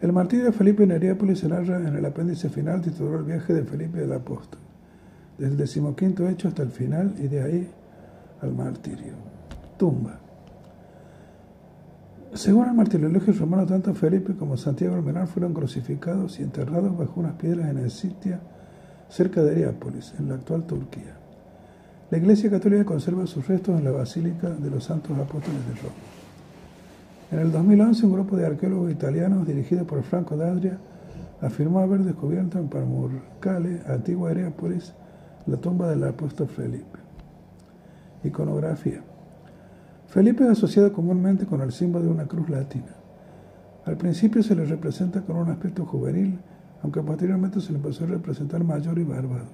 El martirio de Felipe en Heriápolis se narra en el apéndice final titulado El viaje de Felipe el apóstol, desde el decimoquinto hecho hasta el final y de ahí al martirio. Tumba. Según el martirologio romano, tanto Felipe como Santiago el Menor fueron crucificados y enterrados bajo unas piedras en Escitia, cerca de Heriápolis, en la actual Turquía. La Iglesia Católica conserva sus restos en la Basílica de los Santos Apóstoles de Roma. En el 2011, un grupo de arqueólogos italianos dirigido por Franco D'Adria afirmó haber descubierto en Parmurcale, antigua Heriápolis, la tumba del apóstol Felipe. Iconografía. Felipe es asociado comúnmente con el símbolo de una cruz latina. Al principio se le representa con un aspecto juvenil, aunque posteriormente se le empezó a representar mayor y bárbaro.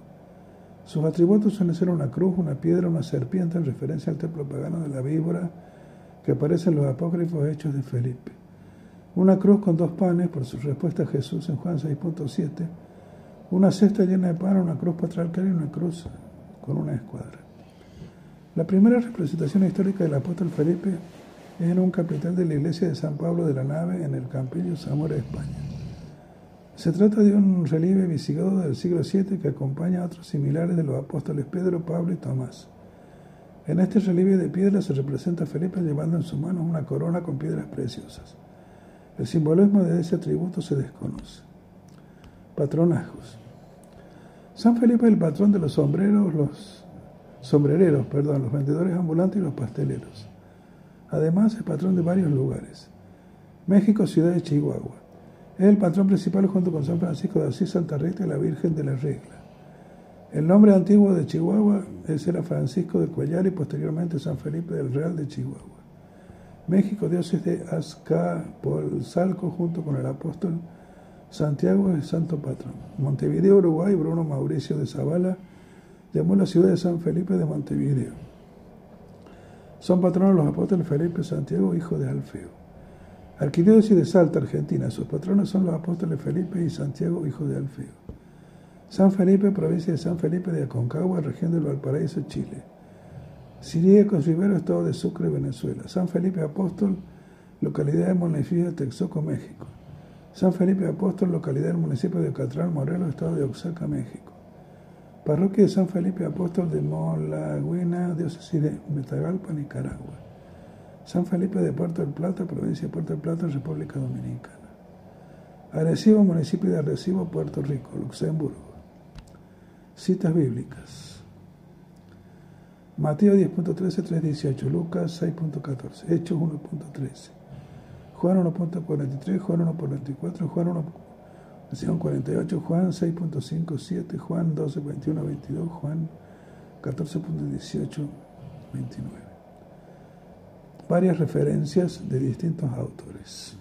Sus atributos suelen ser una cruz, una piedra, una serpiente, en referencia al templo pagano de la víbora que aparece los apócrifos hechos de Felipe. Una cruz con dos panes, por su respuesta a Jesús en Juan 6.7, una cesta llena de pan, una cruz patriarcal y una cruz con una escuadra. La primera representación histórica del apóstol Felipe es en un capital de la iglesia de San Pablo de la Nave en el Campillo Zamora, España. Se trata de un relieve visigodo del siglo VII que acompaña a otros similares de los apóstoles Pedro, Pablo y Tomás. En este relieve de piedra se representa a Felipe llevando en su mano una corona con piedras preciosas. El simbolismo de ese atributo se desconoce. Patronajos. San Felipe es el patrón de los sombreros, los sombrereros, perdón, los vendedores ambulantes y los pasteleros. Además es patrón de varios lugares. México, ciudad de Chihuahua. Es el patrón principal junto con San Francisco de Asís, Santa Rita y la Virgen de la Regla. El nombre antiguo de Chihuahua es era Francisco de Cuellar y posteriormente San Felipe del Real de Chihuahua. México, diócesis de Azcapotzalco junto con el apóstol Santiago es santo patrón. Montevideo, Uruguay, Bruno Mauricio de Zavala llamó la ciudad de San Felipe de Montevideo. Son patronos los apóstoles Felipe Santiago, hijo de Alfeo. Arquidiócesis de Salta, Argentina. Sus patronos son los apóstoles Felipe y Santiago, hijo de Alfeo. San Felipe, provincia de San Felipe de Aconcagua, región del Valparaíso, Chile. Siríacos Rivero, estado de Sucre, Venezuela. San Felipe Apóstol, localidad de Monefía, Texoco, México. San Felipe Apóstol, localidad del municipio de Catral, Morelos, estado de Oaxaca, México. Parroquia de San Felipe Apóstol de Molagüina, diócesis de Metagalpa, Nicaragua. San Felipe de Puerto del Plata, provincia de Puerto del Plata, República Dominicana. Arecibo, municipio de Arecibo, Puerto Rico, Luxemburgo. Citas bíblicas. Mateo 10.13, 3.18, Lucas 6.14, Hechos 1.13, Juan 1.43, Juan 1.24, Juan 1.48, Juan 6.5, 7, Juan 12.21, 22, Juan 14.18, 29. Varias referencias de distintos autores.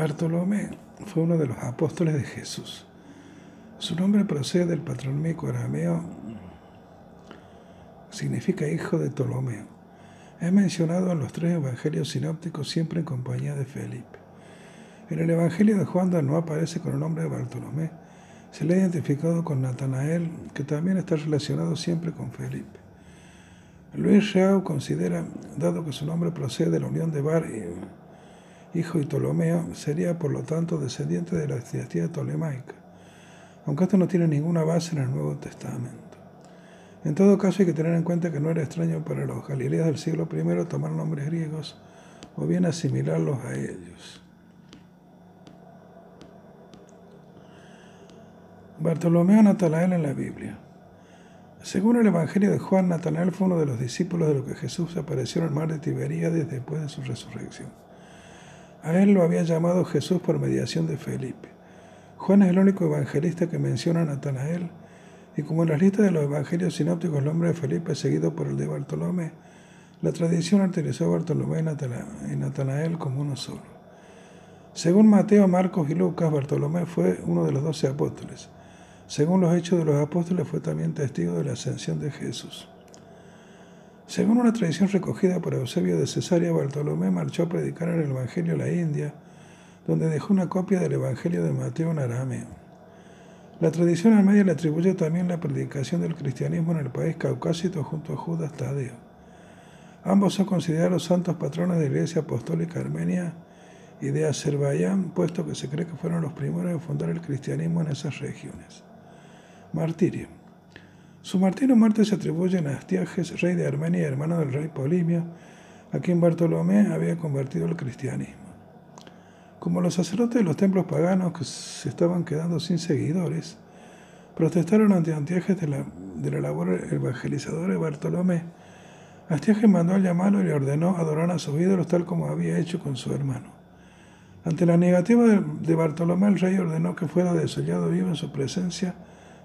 Bartolomé fue uno de los apóstoles de Jesús. Su nombre procede del patronímico arameo, significa hijo de Ptolomeo. Es mencionado en los tres evangelios sinópticos siempre en compañía de Felipe. En el evangelio de Juan no aparece con el nombre de Bartolomé. Se le ha identificado con Natanael, que también está relacionado siempre con Felipe. Luis Reau considera, dado que su nombre procede de la unión de Bar, hijo de Ptolomeo, sería por lo tanto descendiente de la dinastía tolemaica, aunque esto no tiene ninguna base en el Nuevo Testamento. En todo caso hay que tener en cuenta que no era extraño para los galileos del siglo I tomar nombres griegos o bien asimilarlos a ellos. Bartolomeo Natanael en la Biblia. Según el Evangelio de Juan, Natanael fue uno de los discípulos de los que Jesús apareció en el mar de Tiberíades después de su resurrección. A él lo había llamado Jesús por mediación de Felipe. Juan es el único evangelista que menciona a Natanael y como en las listas de los evangelios sinópticos el nombre de Felipe es seguido por el de Bartolomé, la tradición utilizó a Bartolomé y Natanael como uno solo. Según Mateo, Marcos y Lucas, Bartolomé fue uno de los doce apóstoles. Según los hechos de los apóstoles, fue también testigo de la ascensión de Jesús. Según una tradición recogida por Eusebio de Cesarea, Bartolomé marchó a predicar el Evangelio a la India, donde dejó una copia del Evangelio de Mateo en arameo. La tradición armenia le atribuye también la predicación del cristianismo en el país caucásico junto a Judas Tadeo. Ambos son considerados santos patrones de la Iglesia Apostólica Armenia y de Azerbaiyán, puesto que se cree que fueron los primeros en fundar el cristianismo en esas regiones. Martirio. Su martirio muerte se atribuye a Astiages, rey de Armenia y hermano del rey Polimio, a quien Bartolomé había convertido al cristianismo. Como los sacerdotes de los templos paganos que se estaban quedando sin seguidores, protestaron ante Antiajes de la, de la labor evangelizadora de Bartolomé, Astiages mandó a llamarlo y le ordenó adorar a sus ídolos tal como había hecho con su hermano. Ante la negativa de Bartolomé, el rey ordenó que fuera desollado vivo en su presencia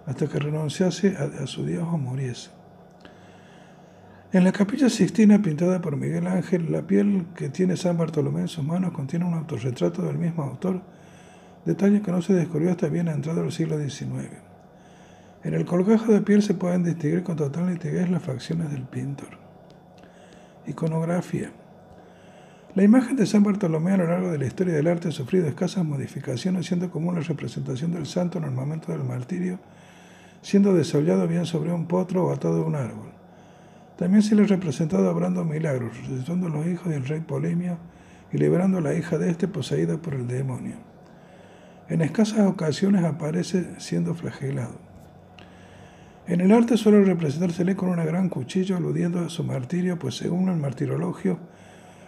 hasta que renunciase a, a su Dios o muriese. En la capilla Sixtina, pintada por Miguel Ángel, la piel que tiene San Bartolomé en sus manos contiene un autorretrato del mismo autor, detalle que no se descubrió hasta bien entrado el siglo XIX. En el colgajo de piel se pueden distinguir con total nitidez las facciones del pintor. Iconografía. La imagen de San Bartolomé a lo largo de la historia del arte ha sufrido escasas modificaciones, siendo común la representación del santo en el momento del martirio, siendo desollado bien sobre un potro o atado a un árbol. También se le ha representado obrando milagros, resucitando a los hijos del rey Polimio y liberando a la hija de este poseída por el demonio. En escasas ocasiones aparece siendo flagelado. En el arte suele representársele con una gran cuchillo aludiendo a su martirio, pues según el martirologio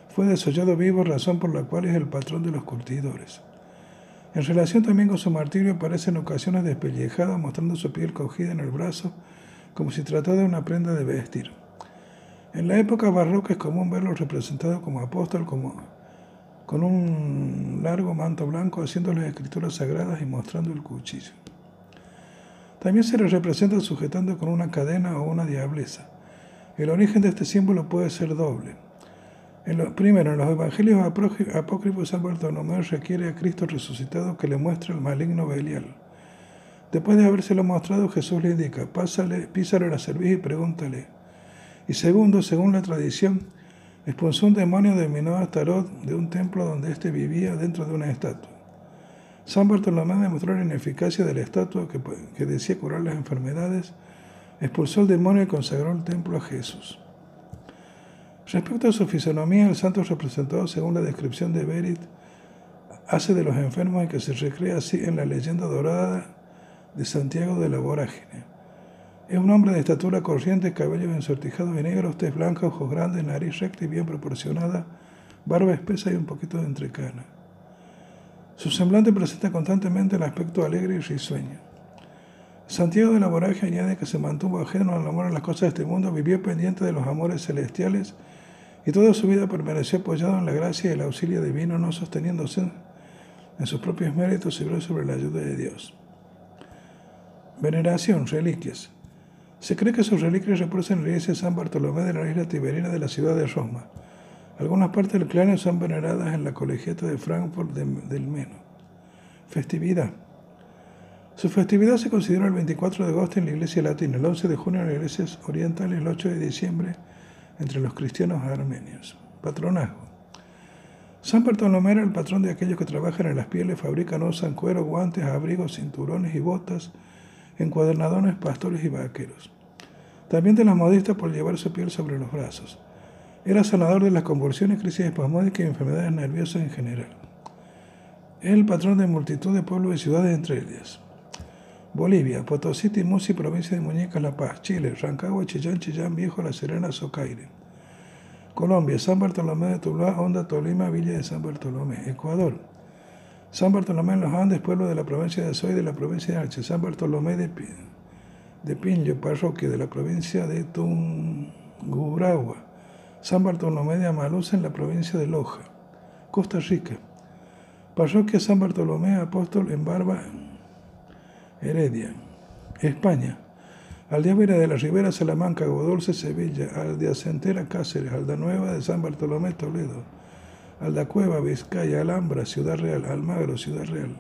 fue desollado vivo, razón por la cual es el patrón de los curtidores. En relación también con su martirio aparece en ocasiones despellejado, mostrando su piel cogida en el brazo, como si tratara de una prenda de vestir. En la época barroca es común verlo representado como apóstol, como, con un largo manto blanco, haciendo las escrituras sagradas y mostrando el cuchillo. También se le representa sujetando con una cadena o una diableza. El origen de este símbolo puede ser doble. En primero, en los evangelios apócrifos, San Bartolomé requiere a Cristo resucitado que le muestre el maligno Belial. Después de habérselo mostrado, Jesús le indica, pásale, písale la cerviz y pregúntale, y segundo, según la tradición, expulsó un demonio de Minoa Tarot de un templo donde éste vivía dentro de una estatua. San Bartolomé demostró la ineficacia de la estatua que, que decía curar las enfermedades, expulsó el demonio y consagró el templo a Jesús. Respecto a su fisonomía, el santo representado según la descripción de Berit hace de los enfermos y que se recrea así en la leyenda dorada de Santiago de la Vorágine. Es un hombre de estatura corriente, cabello ensortijado y negro, tez blanca, ojos grandes, nariz recta y bien proporcionada, barba espesa y un poquito de entrecana. Su semblante presenta constantemente el aspecto alegre y risueño. Santiago de la Voraje añade que se mantuvo ajeno al amor a las cosas de este mundo, vivió pendiente de los amores celestiales y toda su vida permaneció apoyado en la gracia y el auxilio divino, no sosteniéndose en sus propios méritos, sino sobre la ayuda de Dios. Veneración, reliquias. Se cree que sus reliquias reposan en la iglesia de San Bartolomé de la isla Tiberina de la ciudad de Roma. Algunas partes del cráneo son veneradas en la colegiata de Frankfurt del Meno. Festividad. Su festividad se considera el 24 de agosto en la Iglesia Latina, el 11 de junio en las iglesias orientales, el 8 de diciembre entre los cristianos armenios. Patronazgo. San Bartolomé era el patrón de aquellos que trabajan en las pieles, fabrican, usan cuero, guantes, abrigos, cinturones y botas, encuadernadones, pastores y vaqueros. También de las modistas por llevar su piel sobre los brazos. Era sanador de las convulsiones, crisis espasmódicas y enfermedades nerviosas en general. Es el patrón de multitud de pueblos y ciudades entre ellas. Bolivia, Potosí, Timusi, provincia de Muñecas, La Paz, Chile, Rancagua, Chillán, Chillán, Viejo, La Serena, Socaire. Colombia, San Bartolomé de Tuluá, Honda, Tolima, Villa de San Bartolomé. Ecuador, San Bartolomé en los Andes, pueblo de la provincia de Soy de la provincia de Arche. San Bartolomé de, Pinjo, parroquia de la provincia de Tunguragua. San Bartolomé de Amaluza en la provincia de Loja. Costa Rica, parroquia San Bartolomé, apóstol en Barba, Heredia. España. Aldea de la Ribera, Salamanca, Godolce, Sevilla. Aldeacentera, Cáceres. Nueva de San Bartolomé, Toledo. Aldacueva, Vizcaya, Alhambra, Ciudad Real. Almagro, Ciudad Real.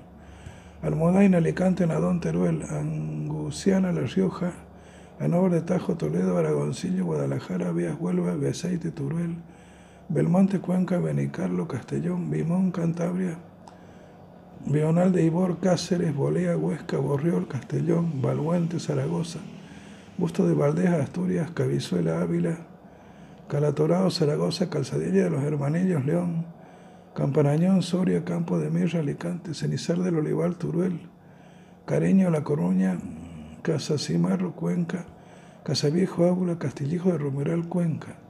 Almodaina, Alicante, Nadón, Teruel. Anguciana, La Rioja. Anóvar de Tajo, Toledo, Aragoncillo, Guadalajara, Vías, Huelva, Beasaite, Turuel. Belmonte, Cuenca, Benicarlo, Castellón, Vimón, Cantabria. Bional de Ibor, Cáceres, Bolea, Huesca, Borriol, Castellón, Balhuente, Zaragoza, Busto de Valdez, Asturias, Cabizuela, Ávila, Calatorao, Zaragoza, Calzadilla de los Hermanillos, León, Campanañón, Soria, Campo de Mirra, Alicante, Cenizar del Olivar, Turuel, Careño, La Coruña, Casa Cimarro, Cuenca, Casaviejo, Ábula, Castillijo de Romeral, Cuenca.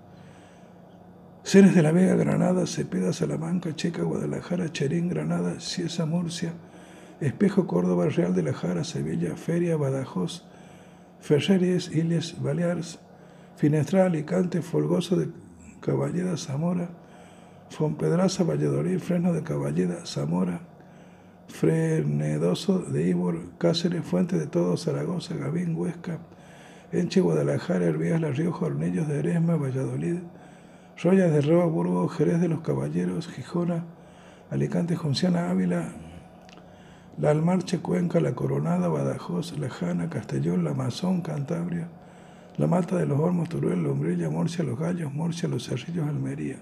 Ceres de la Vega, Granada, Cepeda, Salamanca, Checa, Guadalajara, Cherín, Granada, Ciesa, Murcia, Espejo, Córdoba, Real de la Jara, Sevilla, Feria, Badajoz, Ferreries, Iles, Baleares, Finestral, Alicante, Folgoso de Caballeda, Zamora, Fonpedraza, Valladolid, Freno de Caballeda, Zamora, Frenedoso de Ibor, Cáceres, Fuente de Todo, Zaragoza, Gavín, Huesca, Enche, Guadalajara, Hervías, La Rioja, Hornillos de Eresma, Valladolid, Roya de Reba, Burgos, Jerez de los Caballeros, Gijona, Alicante, Jonciana, Ávila, La Almarche, Cuenca, La Coronada, Badajoz, La Jana, Castellón, La Mazón, Cantabria, La Malta de los Olmos, Turuel, Lombrilla, Murcia, Los Gallos, Murcia, Los Cerrillos, Almería,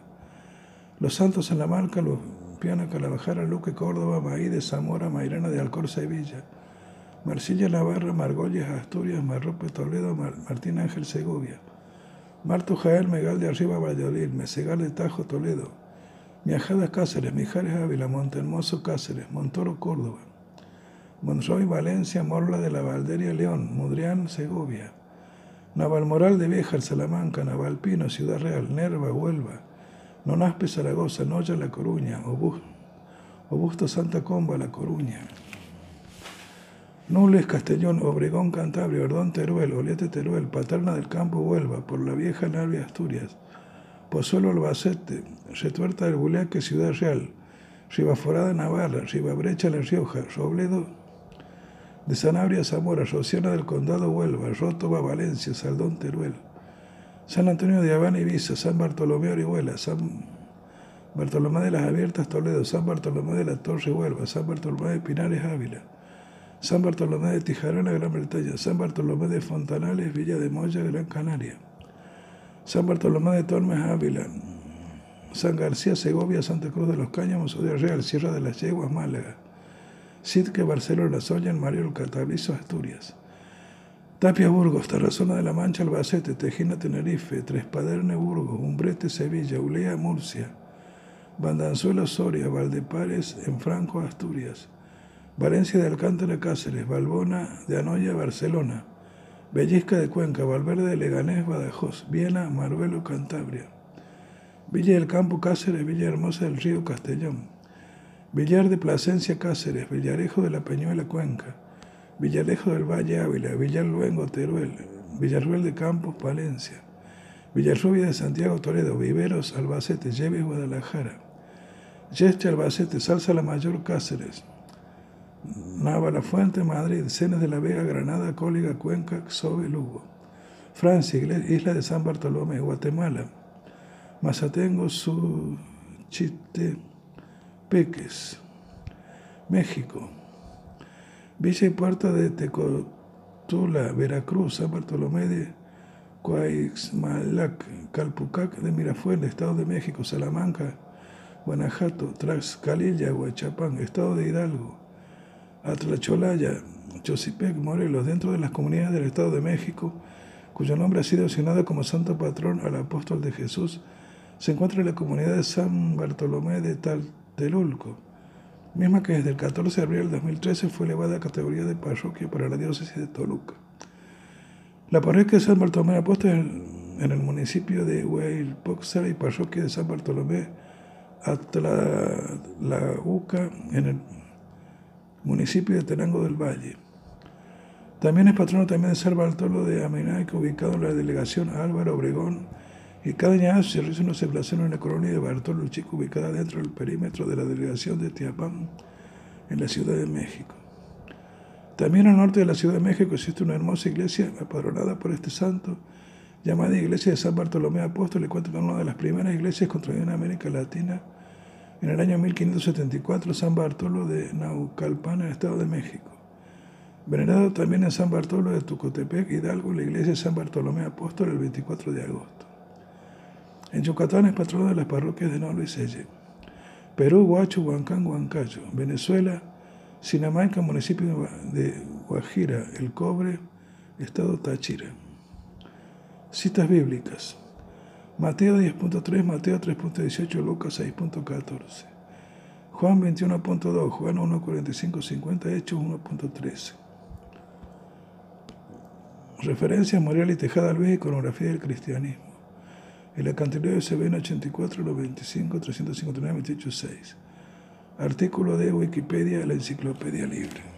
Los Santos en la Marca, Los Piana, Calabajara, Luque, Córdoba, Maí de Zamora, Mairena de Alcorza y Villa, Marcilla, Navarra, Margolles, Asturias, Marrope, Toledo, Martín Ángel, Segovia, Marto Jael, Megal de Arriba, Valladolid, Mesegal de Tajo, Toledo, Miajadas Cáceres, Mijares Ávila, Montehermoso Cáceres, Montoro Córdoba, Monroy Valencia, Morla de la Valderia León, Mudrián Segovia, Navalmoral de Vieja, Salamanca, Navalpino, Ciudad Real, Nerva, Huelva, Nonaspe Zaragoza, Noya La Coruña, Obusto Santa Comba La Coruña. Nules, Castellón, Obregón, Cantabria, Ordón, Teruel, Oliete, Teruel, Paterna del Campo, Huelva, por la Vieja Navia, Asturias, Pozuelo, Albacete, Retuerta del Buleaque, Ciudad Real, Ribaforada, Navarra, Ribabrecha, La Rioja, Robledo, de Sanabria, Zamora, Rociana del Condado, Huelva, Rótoba, Valencia, Saldón, Teruel, San Antonio de Habana, Ibiza, San Bartolomé, Orihuela, San Bartolomé de las Abiertas, Toledo, San Bartolomé de la Torre, Huelva, San Bartolomé de Pinares, Ávila, San Bartolomé de Tijarana, Gran Bretaña, San Bartolomé de Fontanales, Villa de Moya, Gran Canaria, San Bartolomé de Tormes, Ávila, San García, Segovia, Santa Cruz de los Cáñamos, de Real, Sierra de las Yeguas, Málaga, Sitque, Barcelona, Soyan, Mario, Catablizo, Asturias, Tapia, Burgos, Tarazona de la Mancha, Albacete, Tejina, Tenerife, Trespaderne, Burgos, Umbrete, Sevilla, Ulea, Murcia, Bandanzuela, Soria, Valdepares, en Franco, Asturias, Valencia de Alcántara, Cáceres, Balbona de Anoya, Barcelona, Bellisca de Cuenca, Valverde de Leganés, Badajoz, Viena, Marvelo, Cantabria, Villa del Campo, Cáceres, Villa Hermosa del Río, Castellón, Villar de Plasencia, Cáceres, Villarejo de la Peñuela, Cuenca, Villarejo del Valle, Ávila, Villarluengo, Teruel, Villarruel de Campos, Palencia, Villarrubia de Santiago, Toledo, Viveros, Albacete, Lleves, Guadalajara, Yeste, Albacete, Salsa La Mayor, Cáceres, Nava La Fuente, Madrid, Cenes de la Vega, Granada, Cóliga, Cuenca, Xove, Lugo. Francia, Isla de San Bartolomé, Guatemala. Mazatengo, su chiste Peques, México. Villa y Puerta de Tecotula, Veracruz, San Bartolomé de Coaixmalac, Calpucac de Mirafuerte, Estado de México, Salamanca, Guanajuato, Tlaxcalilla, Huachapán, Estado de Hidalgo, Atlacholaya, Chosipec, Morelos, dentro de las comunidades del Estado de México, cuyo nombre ha sido asignado como santo patrón al apóstol de Jesús, se encuentra en la comunidad de San Bartolomé de Taltelulco, misma que desde el 14 de abril del 2013 fue elevada a categoría de parroquia para la diócesis de Toluca. La parroquia de San Bartolomé Apóstol en el municipio de Huaypoxar y parroquia de San Bartolomé Uca en el municipio de Tenango del Valle. También es patrono también de San Bartolo de Amenaica, ubicado en la delegación Álvaro Obregón, y cada año se realiza una celebración en la colonia de Bartolo Chico, ubicada dentro del perímetro de la delegación de Tiapán, en la Ciudad de México. También al norte de la Ciudad de México existe una hermosa iglesia apadronada por este santo, llamada Iglesia de San Bartolomé Apóstol, y cuenta con una de las primeras iglesias construidas en América Latina en el año 1574, San Bartolo de Naucalpan, en el Estado de México. Venerado también en San Bartolo de Tucotepec, Hidalgo, la iglesia de San Bartolomé Apóstol el 24 de agosto. En Yucatán es patrono de las parroquias de Nolo y Selle. Perú, Huacho, Huancán, Huancayo. Venezuela, Sinamanca, municipio de Guajira, El Cobre, Estado Táchira. Citas bíblicas. Mateo 10.3, Mateo 3.18, Lucas 6.14. Juan 21.2, Juan 1.45, 50, Hechos 1.13. Referencia Morial y Tejada Luis, Iconografía del Cristianismo. El acantilado se ve en 84, 25, 359, 28, 6. Artículo de Wikipedia, la Enciclopedia Libre.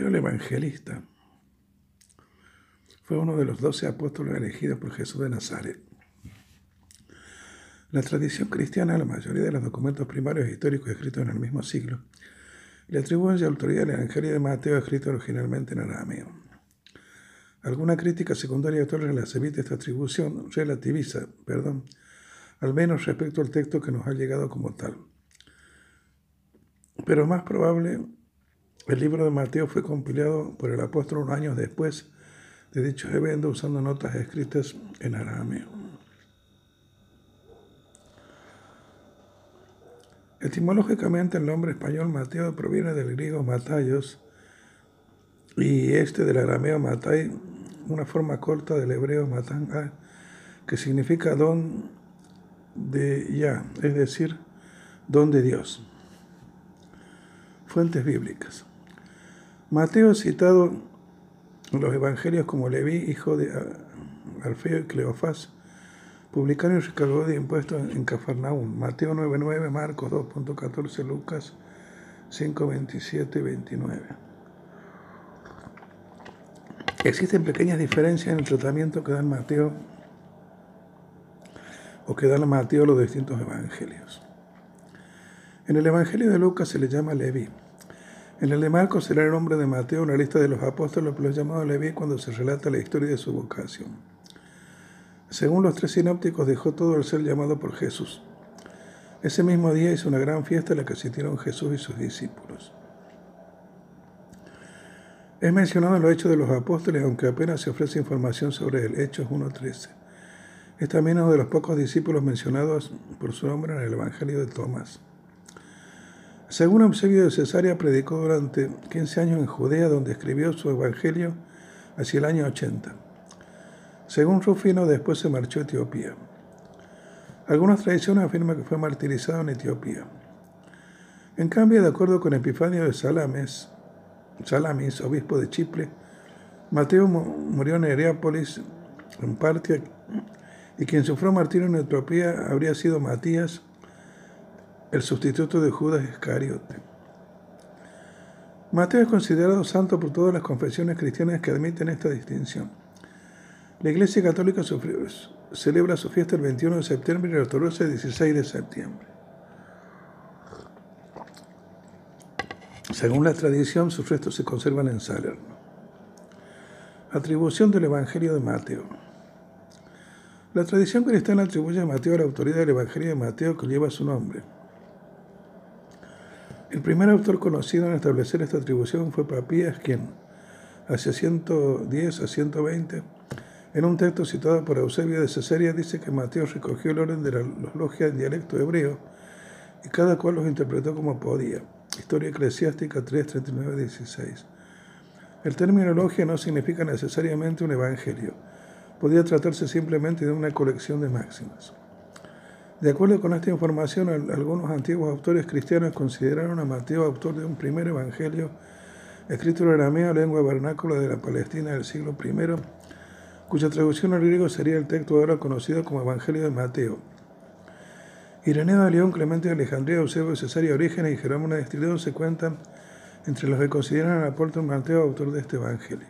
El Evangelista fue uno de los doce apóstoles elegidos por Jesús de Nazaret. La tradición cristiana, la mayoría de los documentos primarios históricos escritos en el mismo siglo, le atribuyen la autoridad al Evangelio de Mateo escrito originalmente en arameo. Alguna crítica secundaria actual evita esta atribución, relativiza, perdón, al menos respecto al texto que nos ha llegado como tal. Pero más probable el libro de Mateo fue compilado por el apóstol unos años después de dichos eventos usando notas escritas en arameo. Etimológicamente el nombre español Mateo proviene del griego matayos y este del arameo matai, una forma corta del hebreo matanga, que significa don de ya, es decir, don de Dios. Fuentes bíblicas. Mateo es citado los evangelios como Leví, hijo de Alfeo y Cleofás, publicano y recaudador de impuestos en Cafarnaún. Mateo 9.9, Marcos 2.14, Lucas 5.27 29. Existen pequeñas diferencias en el tratamiento que dan Mateo o que dan Mateo los distintos evangelios. En el evangelio de Lucas se le llama Leví. En el de Marcos será el nombre de Mateo, una lista de los apóstoles, pero es llamado Leví cuando se relata la historia de su vocación. Según los tres sinópticos, dejó todo el ser llamado por Jesús. Ese mismo día hizo una gran fiesta en la que asistieron Jesús y sus discípulos. Es mencionado en los Hechos de los Apóstoles, aunque apenas se ofrece información sobre el Hechos 1.13. Es también uno de los pocos discípulos mencionados por su nombre en el Evangelio de Tomás. Según Eusebio de Cesarea, predicó durante 15 años en Judea, donde escribió su evangelio hacia el año 80. Según Rufino, después se marchó a Etiopía. Algunas tradiciones afirman que fue martirizado en Etiopía. En cambio, de acuerdo con Epifanio de Salames, Salamis, obispo de Chipre, Mateo murió en Heriápolis, en Partia, y quien sufrió martirio en Etiopía habría sido Matías, el sustituto de Judas Iscariote. Mateo es considerado santo por todas las confesiones cristianas que admiten esta distinción. La Iglesia Católica celebra su fiesta el 21 de septiembre y la ortodoxa el 16 de septiembre. Según la tradición, sus restos se conservan en Salerno. Atribución del Evangelio de Mateo. La tradición cristiana atribuye a Mateo la autoridad del Evangelio de Mateo que lleva su nombre. El primer autor conocido en establecer esta atribución fue Papías, quien, hacia 110 a 120, en un texto citado por Eusebio de Cesarea, dice que Mateo recogió el orden de los logias en dialecto hebreo y cada cual los interpretó como podía. Historia eclesiástica 3, 39, 16. El término logia no significa necesariamente un evangelio. Podía tratarse simplemente de una colección de máximas. De acuerdo con esta información, algunos antiguos autores cristianos consideraron a Mateo autor de un primer evangelio escrito en arameo, lengua vernácula de la Palestina del siglo I, cuya traducción al griego sería el texto ahora conocido como Evangelio de Mateo. Ireneo de León, Clemente de Alejandría, Eusebio Cesario Orígenes y Jerónimo de Estridón se cuentan entre los que consideran al apóstol Mateo autor de este evangelio.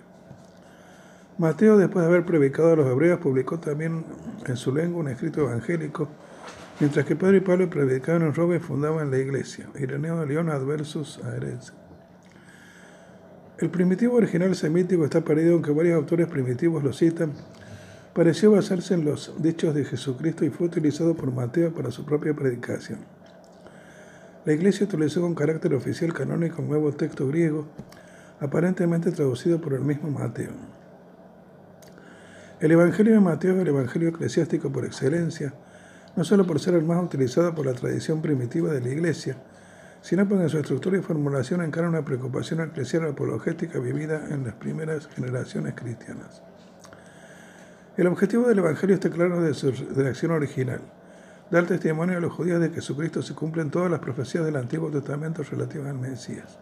Mateo, después de haber predicado a los hebreos, publicó también en su lengua un escrito evangélico Mientras que Pedro y Pablo predicaban en Roma y fundaban la iglesia. Ireneo de León adversus a. El primitivo original semítico está perdido, aunque varios autores primitivos lo citan. Pareció basarse en los dichos de Jesucristo y fue utilizado por Mateo para su propia predicación. La iglesia utilizó con carácter oficial canónico un nuevo texto griego, aparentemente traducido por el mismo Mateo. El Evangelio de Mateo es el Evangelio eclesiástico por excelencia, no solo por ser el más utilizado por la tradición primitiva de la Iglesia, sino porque su estructura y formulación encara una preocupación eclesial apologética vivida en las primeras generaciones cristianas. El objetivo del Evangelio está claro de su redacción original, dar testimonio a los judíos de que Jesucristo se cumplen todas las profecías del Antiguo Testamento relativas al Mesías.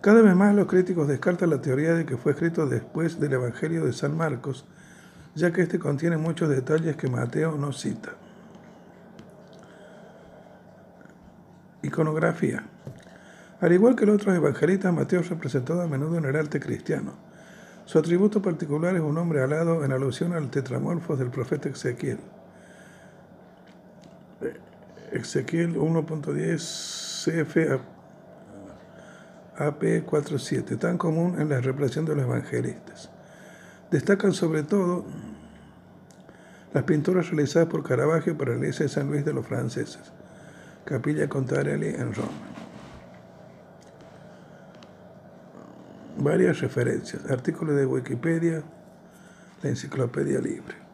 Cada vez más los críticos descartan la teoría de que fue escrito después del Evangelio de San Marcos, ya que este contiene muchos detalles que Mateo no cita. Iconografía. Al igual que los otros evangelistas, Mateo es representado a menudo en el arte cristiano. Su atributo particular es un hombre alado en alusión al tetramorfos del profeta Ezequiel. Ezequiel 1.10 CF AP 4.7, tan común en la representación de los evangelistas. Destacan sobre todo las pinturas realizadas por Caravaggio para la iglesia de San Luis de los franceses, Capilla Contarelli en Roma. Varias referencias, artículos de Wikipedia, la enciclopedia libre.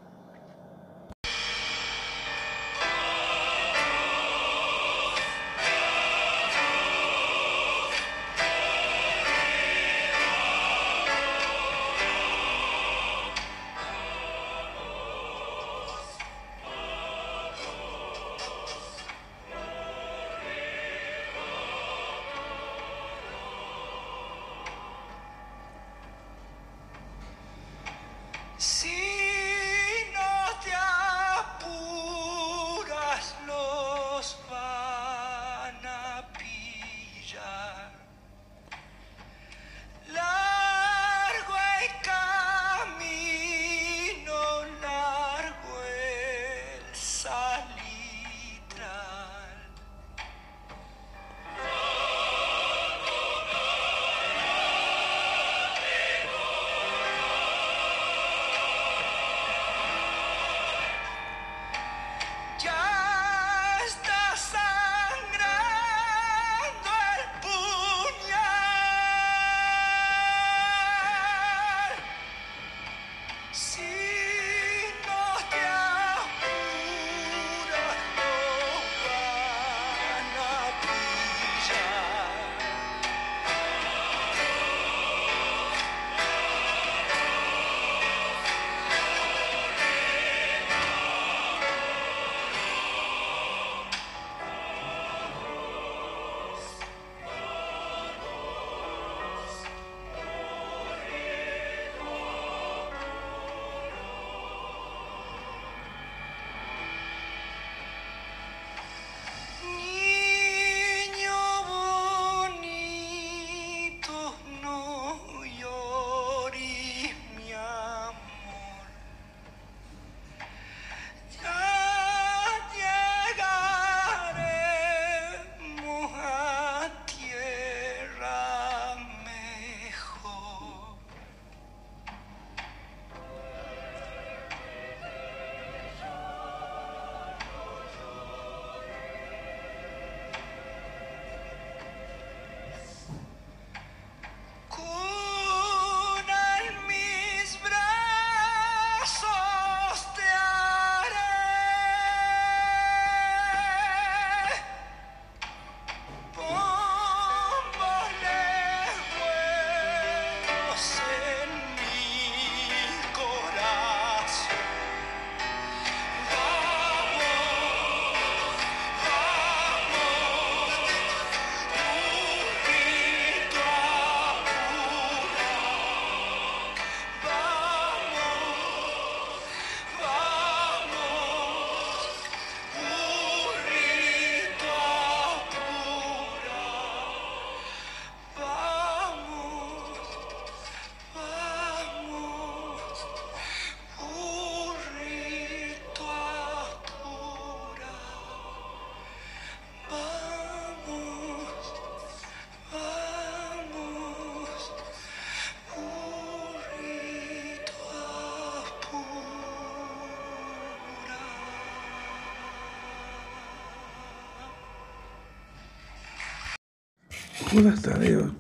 Judas Tadeo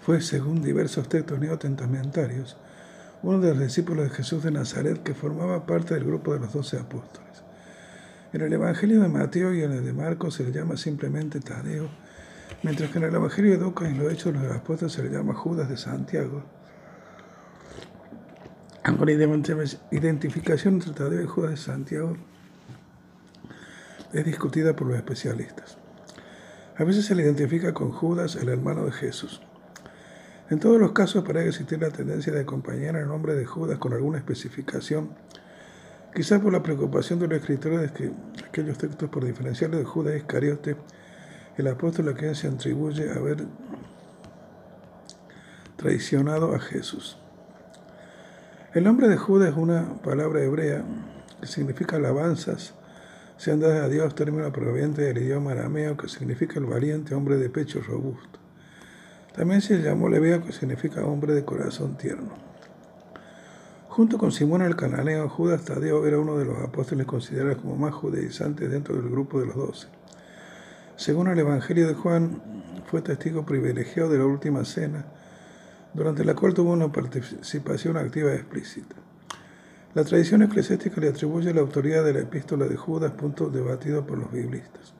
fue, según diversos textos neotestamentarios, uno de los discípulos de Jesús de Nazaret que formaba parte del grupo de los doce apóstoles. En el Evangelio de Mateo y en el de Marcos se le llama simplemente Tadeo, mientras que en el Evangelio de Lucas y en los Hechos de los Apóstoles se le llama Judas de Santiago. La identificación entre Tadeo y Judas de Santiago es discutida por los especialistas. A veces se le identifica con Judas, el hermano de Jesús. En todos los casos parece existir la tendencia de acompañar el nombre de Judas con alguna especificación, quizás por la preocupación de los escritores de que aquellos textos por diferenciarle de Judas Iscariote, el apóstol a quien se atribuye haber traicionado a Jesús. El nombre de Judas es una palabra hebrea que significa alabanzas, sean dadas a Dios, término proveniente del idioma arameo que significa el valiente hombre de pecho robusto. También se llamó Leveo, que significa hombre de corazón tierno. Junto con Simón el cananeo, Judas Tadeo era uno de los apóstoles considerados como más judaizantes dentro del grupo de los doce. Según el Evangelio de Juan, fue testigo privilegiado de la última cena, durante la cual tuvo una participación activa y explícita. La tradición eclesiástica le atribuye la autoridad de la epístola de Judas, punto debatido por los biblistas.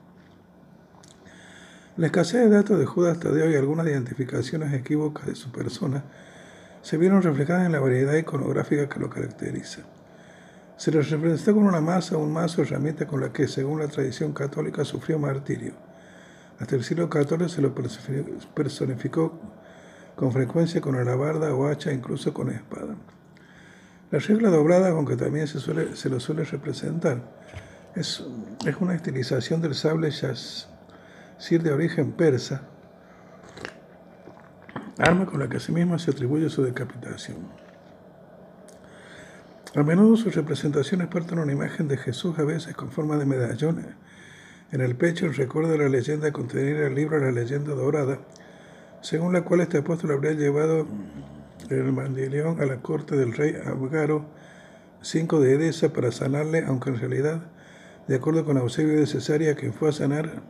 La escasez de datos de Judas Tadeo y algunas identificaciones equívocas de su persona se vieron reflejadas en la variedad iconográfica que lo caracteriza. Se le representó con una masa, un mazo, herramienta con la que, según la tradición católica, sufrió martirio. Hasta el siglo XIV se lo personificó con frecuencia con alabarda o hacha, incluso con espada. La regla doblada, aunque también se, lo suele representar, es, es una estilización del sable jazz Sir de origen persa, arma con la que asimismo se atribuye su decapitación. A menudo sus representaciones portan una imagen de Jesús a veces con forma de medallones. En el pecho recuerda la leyenda contenida en el libro La leyenda dorada, según la cual este apóstol habría llevado el mandilión a la corte del rey Abgaro V de Edesa para sanarle, aunque en realidad, de acuerdo con Eusebio de Cesarea, quien fue a sanar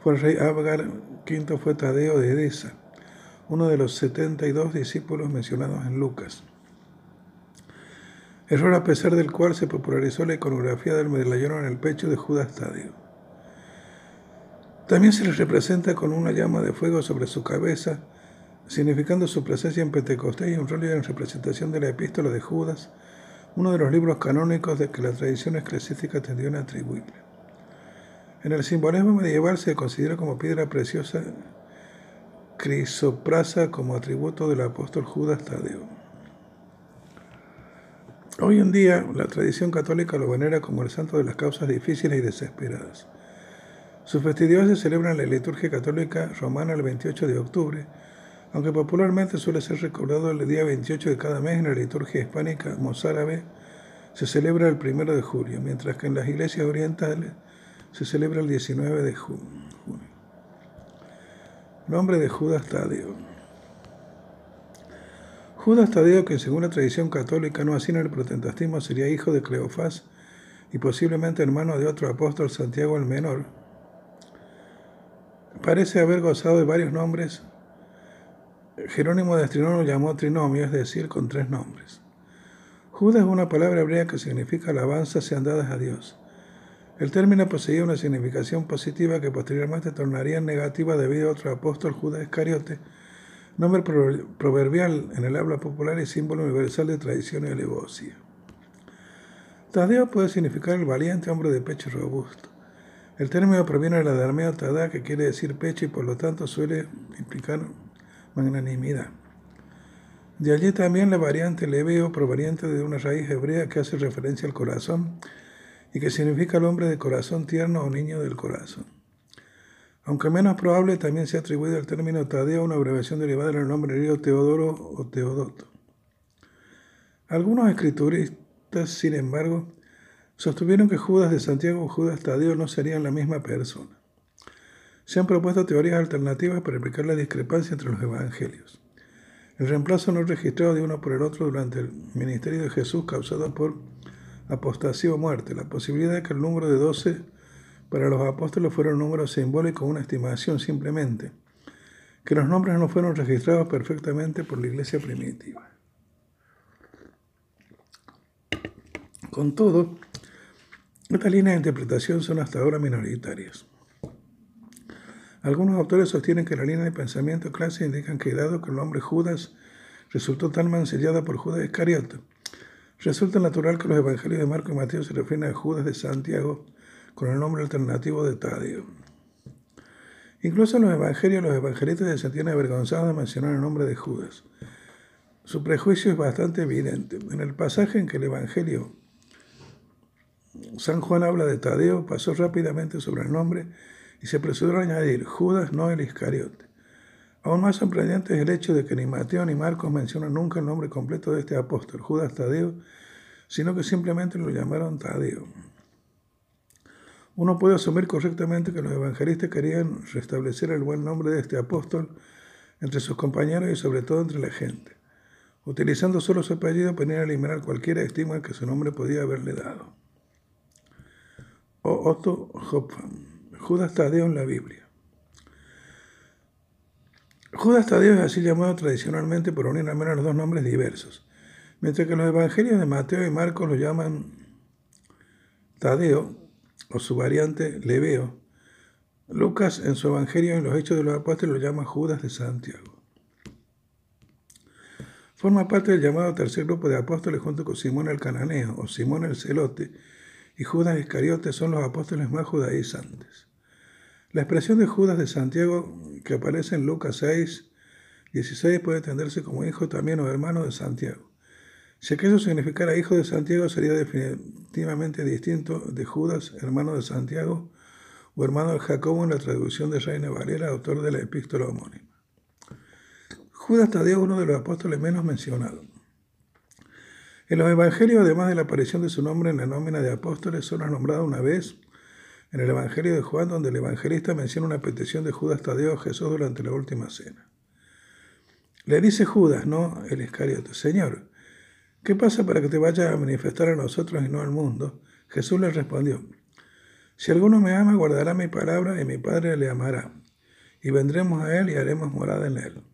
fue el rey Abgar, quinto fue Tadeo de Edesa, uno de los 72 discípulos mencionados en Lucas. Error a pesar del cual se popularizó la iconografía del medallón en el pecho de Judas Tadeo. También se le representa con una llama de fuego sobre su cabeza, significando su presencia en Pentecostés y un rol en representación de la epístola de Judas, uno de los libros canónicos de que la tradición eclesiástica tendió a atribuirle. En el simbolismo medieval se considera como piedra preciosa crisoprasa como atributo del apóstol Judas Tadeo. Hoy en día la tradición católica lo venera como el santo de las causas difíciles y desesperadas. Sus festividades se celebran en la liturgia católica romana el 28 de octubre, aunque popularmente suele ser recordado el día 28 de cada mes en la liturgia hispánica mozárabe, se celebra el 1 de julio, mientras que en las iglesias orientales se celebra el 19 de junio. Nombre de Judas Tadeo. Judas Tadeo, que según la tradición católica, no en el protestantismo, sería hijo de Cleofás y posiblemente hermano de otro apóstol, Santiago el Menor, parece haber gozado de varios nombres. Jerónimo de Astrinón lo llamó trinomio, es decir, con tres nombres. Judas es una palabra hebrea que significa alabanzas sean dadas a Dios. El término poseía una significación positiva que posteriormente tornaría negativa debido a otro apóstol, Judas Iscariote, nombre proverbial en el habla popular y símbolo universal de tradición y alevosía. Tadeo puede significar el valiente hombre de pecho robusto. El término proviene de la de armeo tada, que quiere decir pecho y por lo tanto suele implicar magnanimidad. De allí también la variante leveo, proveniente de una raíz hebrea que hace referencia al corazón, y que significa el hombre de corazón tierno o niño del corazón. Aunque menos probable, también se ha atribuido el término Tadeo una abreviación derivada del nombre griego Teodoro o Teodoto. Algunos escrituristas, sin embargo, sostuvieron que Judas de Santiago o Judas Tadeo no serían la misma persona. Se han propuesto teorías alternativas para explicar la discrepancia entre los evangelios. El reemplazo no registrado de uno por el otro durante el ministerio de Jesús causado por apostasía o muerte. La posibilidad de que el número de 12 para los apóstoles fuera un número simbólico, una estimación simplemente. que los nombres no fueron registrados perfectamente por la iglesia primitiva. Con todo, estas líneas de interpretación son hasta ahora minoritarias. Algunos autores sostienen que la línea de pensamiento clásica indican que dado que el nombre Judas resultó tan mancillado por Judas Iscariote, resulta natural que los evangelios de Marco y Mateo se refieren a Judas de Santiago con el nombre alternativo de Tadeo. Incluso en los evangelios los evangelistas se sentían avergonzados de mencionar el nombre de Judas. Su prejuicio es bastante evidente. En el pasaje en que el evangelio San Juan habla de Tadeo, pasó rápidamente sobre el nombre y se apresuró a añadir Judas, no el Iscariote. Aún más sorprendente es el hecho de que ni Mateo ni Marcos mencionan nunca el nombre completo de este apóstol, Judas Tadeo, sino que simplemente lo llamaron Tadeo. Uno puede asumir correctamente que los evangelistas querían restablecer el buen nombre de este apóstol entre sus compañeros y sobre todo entre la gente, utilizando solo su apellido para eliminar cualquier estigma que su nombre podía haberle dado. O Otto Hopfman, Judas Tadeo en la Biblia. Judas Tadeo es así llamado tradicionalmente por unir al menos dos nombres diversos, mientras que los evangelios de Mateo y Marcos lo llaman Tadeo o su variante Leveo. Lucas en su evangelio en los Hechos de los Apóstoles lo llama Judas de Santiago. Forma parte del llamado tercer grupo de apóstoles junto con Simón el Cananeo o Simón el Celote y Judas Iscariote son los apóstoles más judaizantes. La expresión de Judas de Santiago que aparece en Lucas 6, 16 puede entenderse como hijo también o hermano de Santiago. Si aquello significara hijo de Santiago, sería definitivamente distinto de Judas, hermano de Santiago, o hermano de Jacobo en la traducción de Reina Valera, autor de la epístola homónima. Judas Tadeo es uno de los apóstoles menos mencionados. En los evangelios, además de la aparición de su nombre en la nómina de apóstoles, solo es nombrado una vez en el Evangelio de Juan, donde el evangelista menciona una petición de Judas Tadeo a Jesús durante la última cena. Le dice Judas, no el Iscariote, Señor, ¿qué pasa para que te vayas a manifestar a nosotros y no al mundo? Jesús le respondió, si alguno me ama, guardará mi palabra y mi Padre le amará, y vendremos a él y haremos morada en él.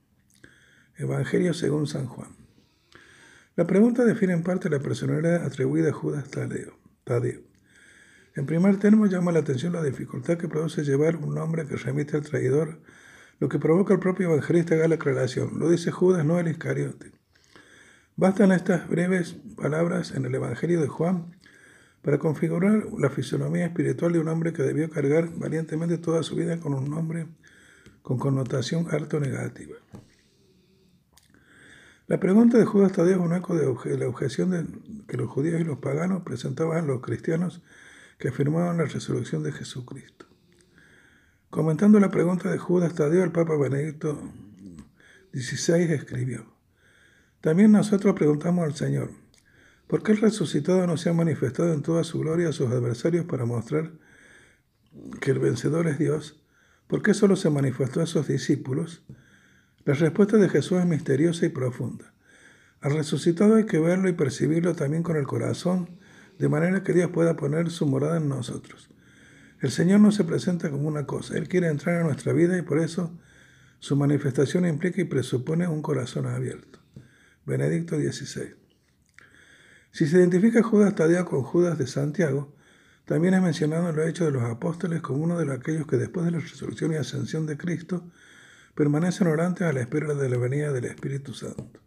Evangelio según San Juan. La pregunta define en parte la personalidad atribuida a Judas Tadeo. Tadeo. En primer término, llama la atención la dificultad que produce llevar un nombre que remite al traidor, lo que provoca el propio evangelista haga la aclaración. Lo dice Judas, no el Iscariote. Bastan estas breves palabras en el Evangelio de Juan para configurar la fisonomía espiritual de un hombre que debió cargar valientemente toda su vida con un nombre con connotación harto negativa. La pregunta de Judas Tadeo es un eco de la objeción que los judíos y los paganos presentaban a los cristianos que afirmaban la resurrección de Jesucristo. Comentando la pregunta de Judas Tadeo, el Papa Benedicto XVI escribió, También nosotros preguntamos al Señor, ¿por qué el resucitado no se ha manifestado en toda su gloria a sus adversarios para mostrar que el vencedor es Dios? ¿Por qué solo se manifestó a sus discípulos? La respuesta de Jesús es misteriosa y profunda. Al resucitado hay que verlo y percibirlo también con el corazón de manera que Dios pueda poner su morada en nosotros. El Señor no se presenta como una cosa, Él quiere entrar en nuestra vida y por eso su manifestación implica y presupone un corazón abierto. Benedicto XVI. Si se identifica Judas Tadeo con Judas de Santiago, también es mencionado en los Hechos de los Apóstoles como uno de aquellos que después de la resurrección y ascensión de Cristo permanecen orantes a la espera de la venida del Espíritu Santo.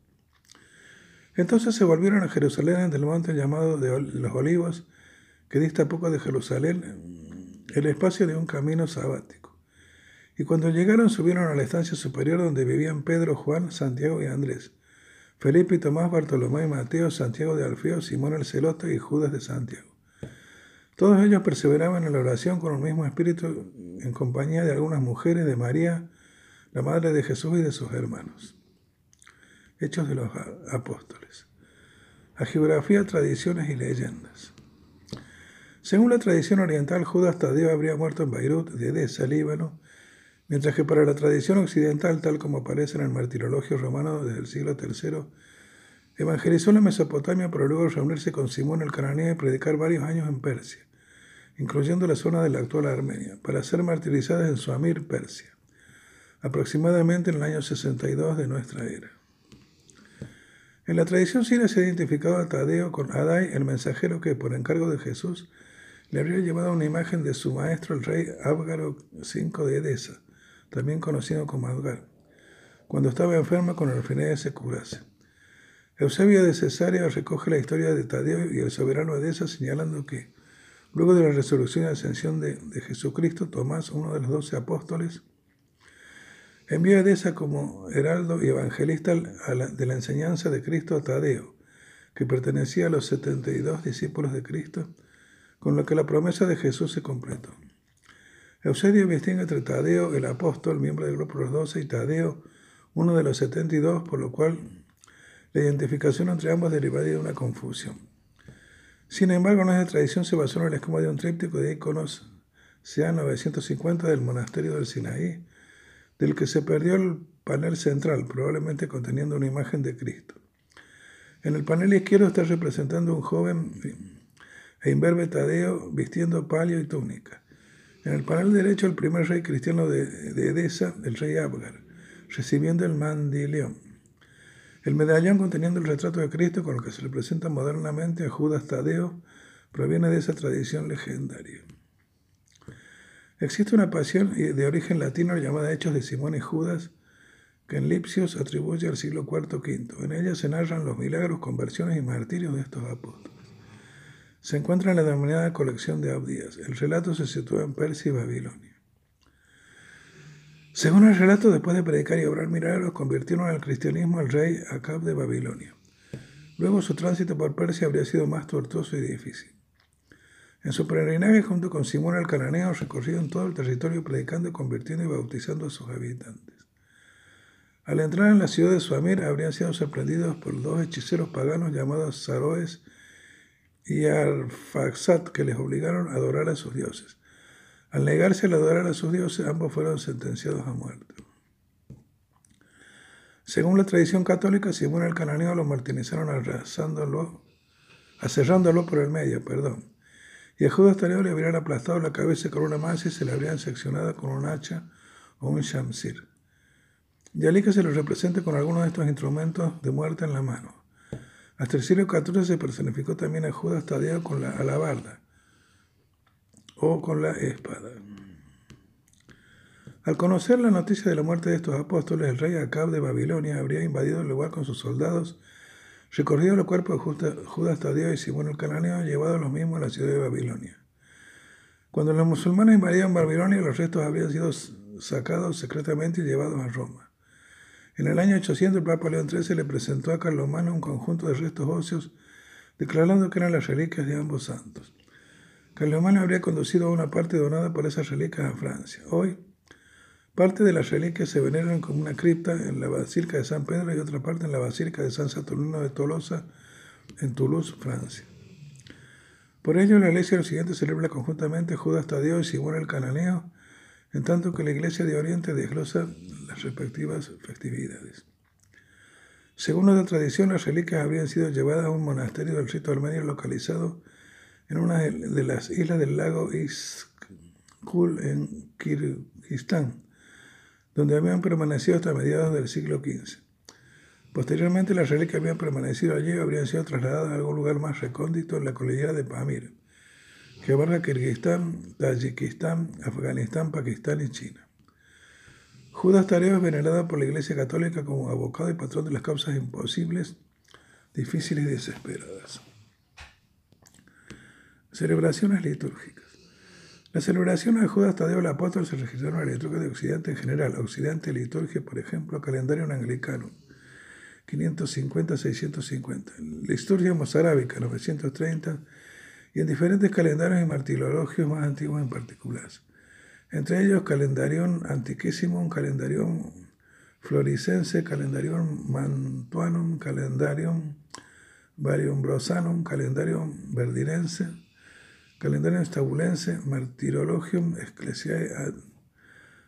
Entonces se volvieron a Jerusalén del monte llamado de los Olivos, que dista poco de Jerusalén, el espacio de un camino sabático. Y cuando llegaron subieron a la estancia superior donde vivían Pedro, Juan, Santiago y Andrés, Felipe y Tomás, Bartolomé y Mateo, Santiago de Alfeo, Simón el Celote y Judas de Santiago. Todos ellos perseveraban en la oración con el mismo espíritu en compañía de algunas mujeres de María, la madre de Jesús y de sus hermanos. Hechos de los Apóstoles. A geografía, tradiciones y leyendas. Según la tradición oriental, Judas Tadeo habría muerto en Beirut, de Edesa, Líbano, mientras que para la tradición occidental, tal como aparece en el martirologio romano desde el siglo III, evangelizó la Mesopotamia para luego reunirse con Simón el cananeo y predicar varios años en Persia, incluyendo la zona de la actual Armenia, para ser martirizada en Suamir, Persia. aproximadamente en el año 62 de nuestra era. En la tradición siria se ha identificado a Tadeo con Adai, el mensajero que, por encargo de Jesús, le habría llevado una imagen de su maestro, el rey Abgaro V de Edesa, también conocido como Adgar, cuando estaba enfermo con el fin de se curase. Eusebio de Cesarea recoge la historia de Tadeo y el soberano Edesa señalando que, luego de la resurrección y ascensión de, de Jesucristo, Tomás, uno de los doce apóstoles, Envió a Edesa como heraldo y evangelista de la enseñanza de Cristo a Tadeo, que pertenecía a los 72 discípulos de Cristo, con lo que la promesa de Jesús se completó. Eusebio distingue entre Tadeo, el apóstol, miembro del grupo de los doce, y Tadeo, uno de los 72, por lo cual la identificación entre ambos derivaría de una confusión. Sin embargo, nuestra tradición se basó en el esquema de un tríptico de iconos CA 950 del monasterio del Sinaí, del que se perdió el panel central, probablemente conteniendo una imagen de Cristo. En el panel izquierdo está representando un joven e imberbe Tadeo vistiendo palio y túnica. En el panel derecho el primer rey cristiano de, Edesa, el rey Abgar, recibiendo el mandileón. El medallón conteniendo el retrato de Cristo con el que se representa modernamente a Judas Tadeo proviene de esa tradición legendaria. Existe una pasión de origen latino llamada Hechos de Simón y Judas, que en Lipsius atribuye al siglo IV V. En ella se narran los milagros, conversiones y martirios de estos apóstoles. Se encuentra en la denominada colección de Abdías. El relato se sitúa en Persia y Babilonia. Según el relato, después de predicar y obrar milagros, convirtieron al cristianismo al rey Acab de Babilonia. Luego su tránsito por Persia habría sido más tortuoso y difícil. En su peregrinaje junto con Simón el Cananeo recorrieron todo el territorio predicando, convirtiendo y bautizando a sus habitantes. Al entrar en la ciudad de Suamir habrían sido sorprendidos por dos hechiceros paganos llamados Saroes y Arfaxat que les obligaron a adorar a sus dioses. Al negarse a adorar a sus dioses, ambos fueron sentenciados a muerte. Según la tradición católica, Simón el Cananeo lo martirizaron arrasándolo, aserrándolo por el medio, perdón y a Judas Tadeo le habrían aplastado la cabeza con una masa y se le habrían seccionado con un hacha o un shamsir. Y que se lo representa con algunos de estos instrumentos de muerte en la mano. Hasta el siglo XIV se personificó también a Judas Tadeo con la alabarda o con la espada. Al conocer la noticia de la muerte de estos apóstoles, el rey Acab de Babilonia habría invadido el lugar con sus soldados Recorrido el cuerpo de Judas Tadeo y Simón el Cananeo, llevado los mismos a la ciudad de Babilonia. Cuando los musulmanes invadieron Babilonia, los restos habían sido sacados secretamente y llevados a Roma. En el año 800, el Papa León XIII le presentó a Carlomano un conjunto de restos óseos, declarando que eran las reliquias de ambos santos. Carlomano habría conducido una parte donada por esas reliquias a Francia. Hoy, Parte de las reliquias se veneran como una cripta en la Basílica de San Pedro y otra parte en la Basílica de San Saturnino de Tolosa, en Toulouse, Francia. Por ello, la iglesia occidente celebra conjuntamente Judas Tadeo y Simón el Cananeo, en tanto que la iglesia de Oriente desglosa las respectivas festividades. Según otra tradición, las reliquias habrían sido llevadas a un monasterio del rito armenio localizado en una de las islas del lago Iskul en Kirguistán, donde habían permanecido hasta mediados del siglo XV. Posteriormente, las reliquias habían permanecido allí y habrían sido trasladadas a algún lugar más recóndito en la cordillera de Pamir, que abarca Kirguistán, Tayikistán, Afganistán, Pakistán y China. Judas Tadeo es venerado por la Iglesia Católica como abocado y patrón de las causas imposibles, difíciles y desesperadas. Celebraciones litúrgicas. La celebración de Judas Tadeo el Apóstol se registró en la liturgia de Occidente en general. Occidente liturgia, por ejemplo, calendario anglicano, 550-650. Liturgia mozárabica, 930. Y en diferentes calendarios y martirologios más antiguos en particular. Entre ellos, calendarión antiquísimo, calendarión floricense, calendarión mantuanum, calendarium variumbrosanum, calendarium verdirense, Calendario estabulense, Martirologium Ecclesiae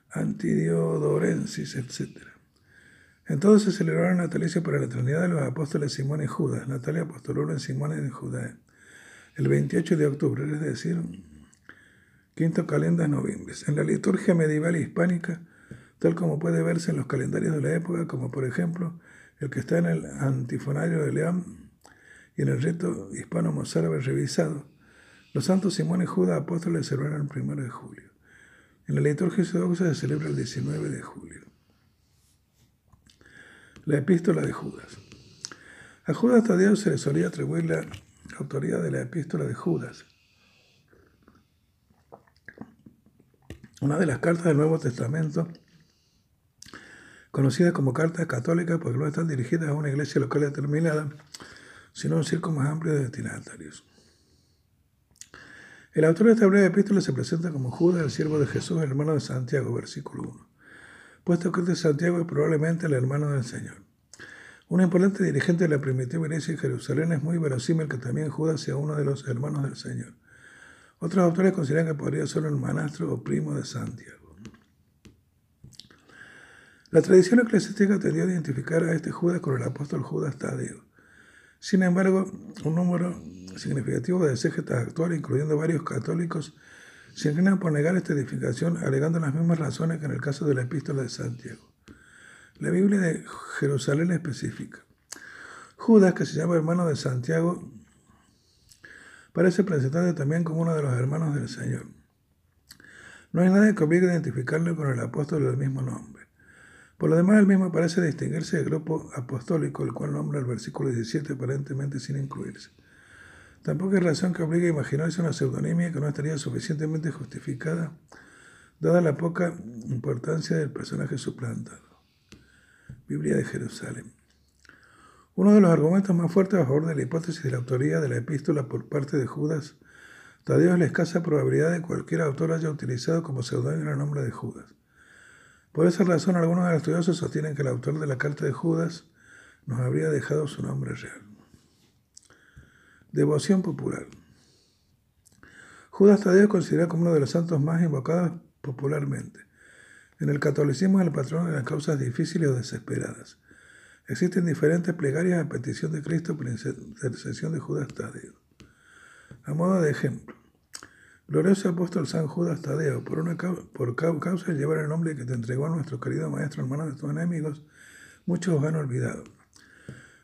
Antidiodorensis, etc. Entonces se celebraron natalicio para la eternidad de los apóstoles Simón y Judas, Natalia apostoló en Simón y Judá, el 28 de octubre, es decir, quinto calendas noviembre. En la liturgia medieval hispánica, tal como puede verse en los calendarios de la época, como por ejemplo el que está en el antifonario de León y en el rito hispano-mozárabe revisado. Los santos Simón y Judas apóstoles se celebran el 1 de julio. En la liturgia ortodoxa se celebra el 19 de julio. La epístola de Judas. A Judas Tadeo se le solía atribuir la autoría de la epístola de Judas. Una de las cartas del Nuevo Testamento, conocida como cartas católicas porque no están dirigidas a una iglesia local determinada, sino a un círculo más amplio de destinatarios. El autor de esta breve epístola se presenta como Judas, el siervo de Jesús, el hermano de Santiago, versículo 1. Puesto que este Santiago es probablemente el hermano del Señor. Un importante dirigente de la primitiva iglesia en Jerusalén es muy verosímil que también Judas sea uno de los hermanos del Señor. Otros autores consideran que podría ser el manastro o primo de Santiago. La tradición eclesiástica tendió a identificar a este Judas con el apóstol Judas Tadeo. Sin embargo, un número significativo de exégetas actuales, incluyendo varios católicos, se inclinan por negar esta edificación, alegando las mismas razones que en el caso de la epístola de Santiago. La Biblia de Jerusalén específica. Judas, que se llama hermano de Santiago, parece presentarse también como uno de los hermanos del Señor. No hay nada que obligue a identificarlo con el apóstol del mismo nombre. Por lo demás, el mismo parece distinguirse del grupo apostólico, el cual nombra el versículo 17 aparentemente sin incluirse. Tampoco hay razón que obligue a imaginarse una pseudonimia que no estaría suficientemente justificada, dada la poca importancia del personaje suplantado. Biblia de Jerusalén. Uno de los argumentos más fuertes a favor de la hipótesis de la autoría de la epístola por parte de Judas Tadeo es la escasa probabilidad de que cualquier autor haya utilizado como seudónimo el nombre de Judas. Por esa razón, algunos de los estudiosos sostienen que el autor de la carta de Judas nos habría dejado su nombre real. Devoción popular. Judas Tadeo es considerado como uno de los santos más invocados popularmente. En el catolicismo es el patrón de las causas difíciles o desesperadas. Existen diferentes plegarias a petición de Cristo por intercesión de Judas Tadeo. A modo de ejemplo, Glorioso apóstol San Judas Tadeo, por, una, por causa de llevar el nombre que te entregó nuestro querido Maestro, hermano de tus enemigos, muchos os han olvidado.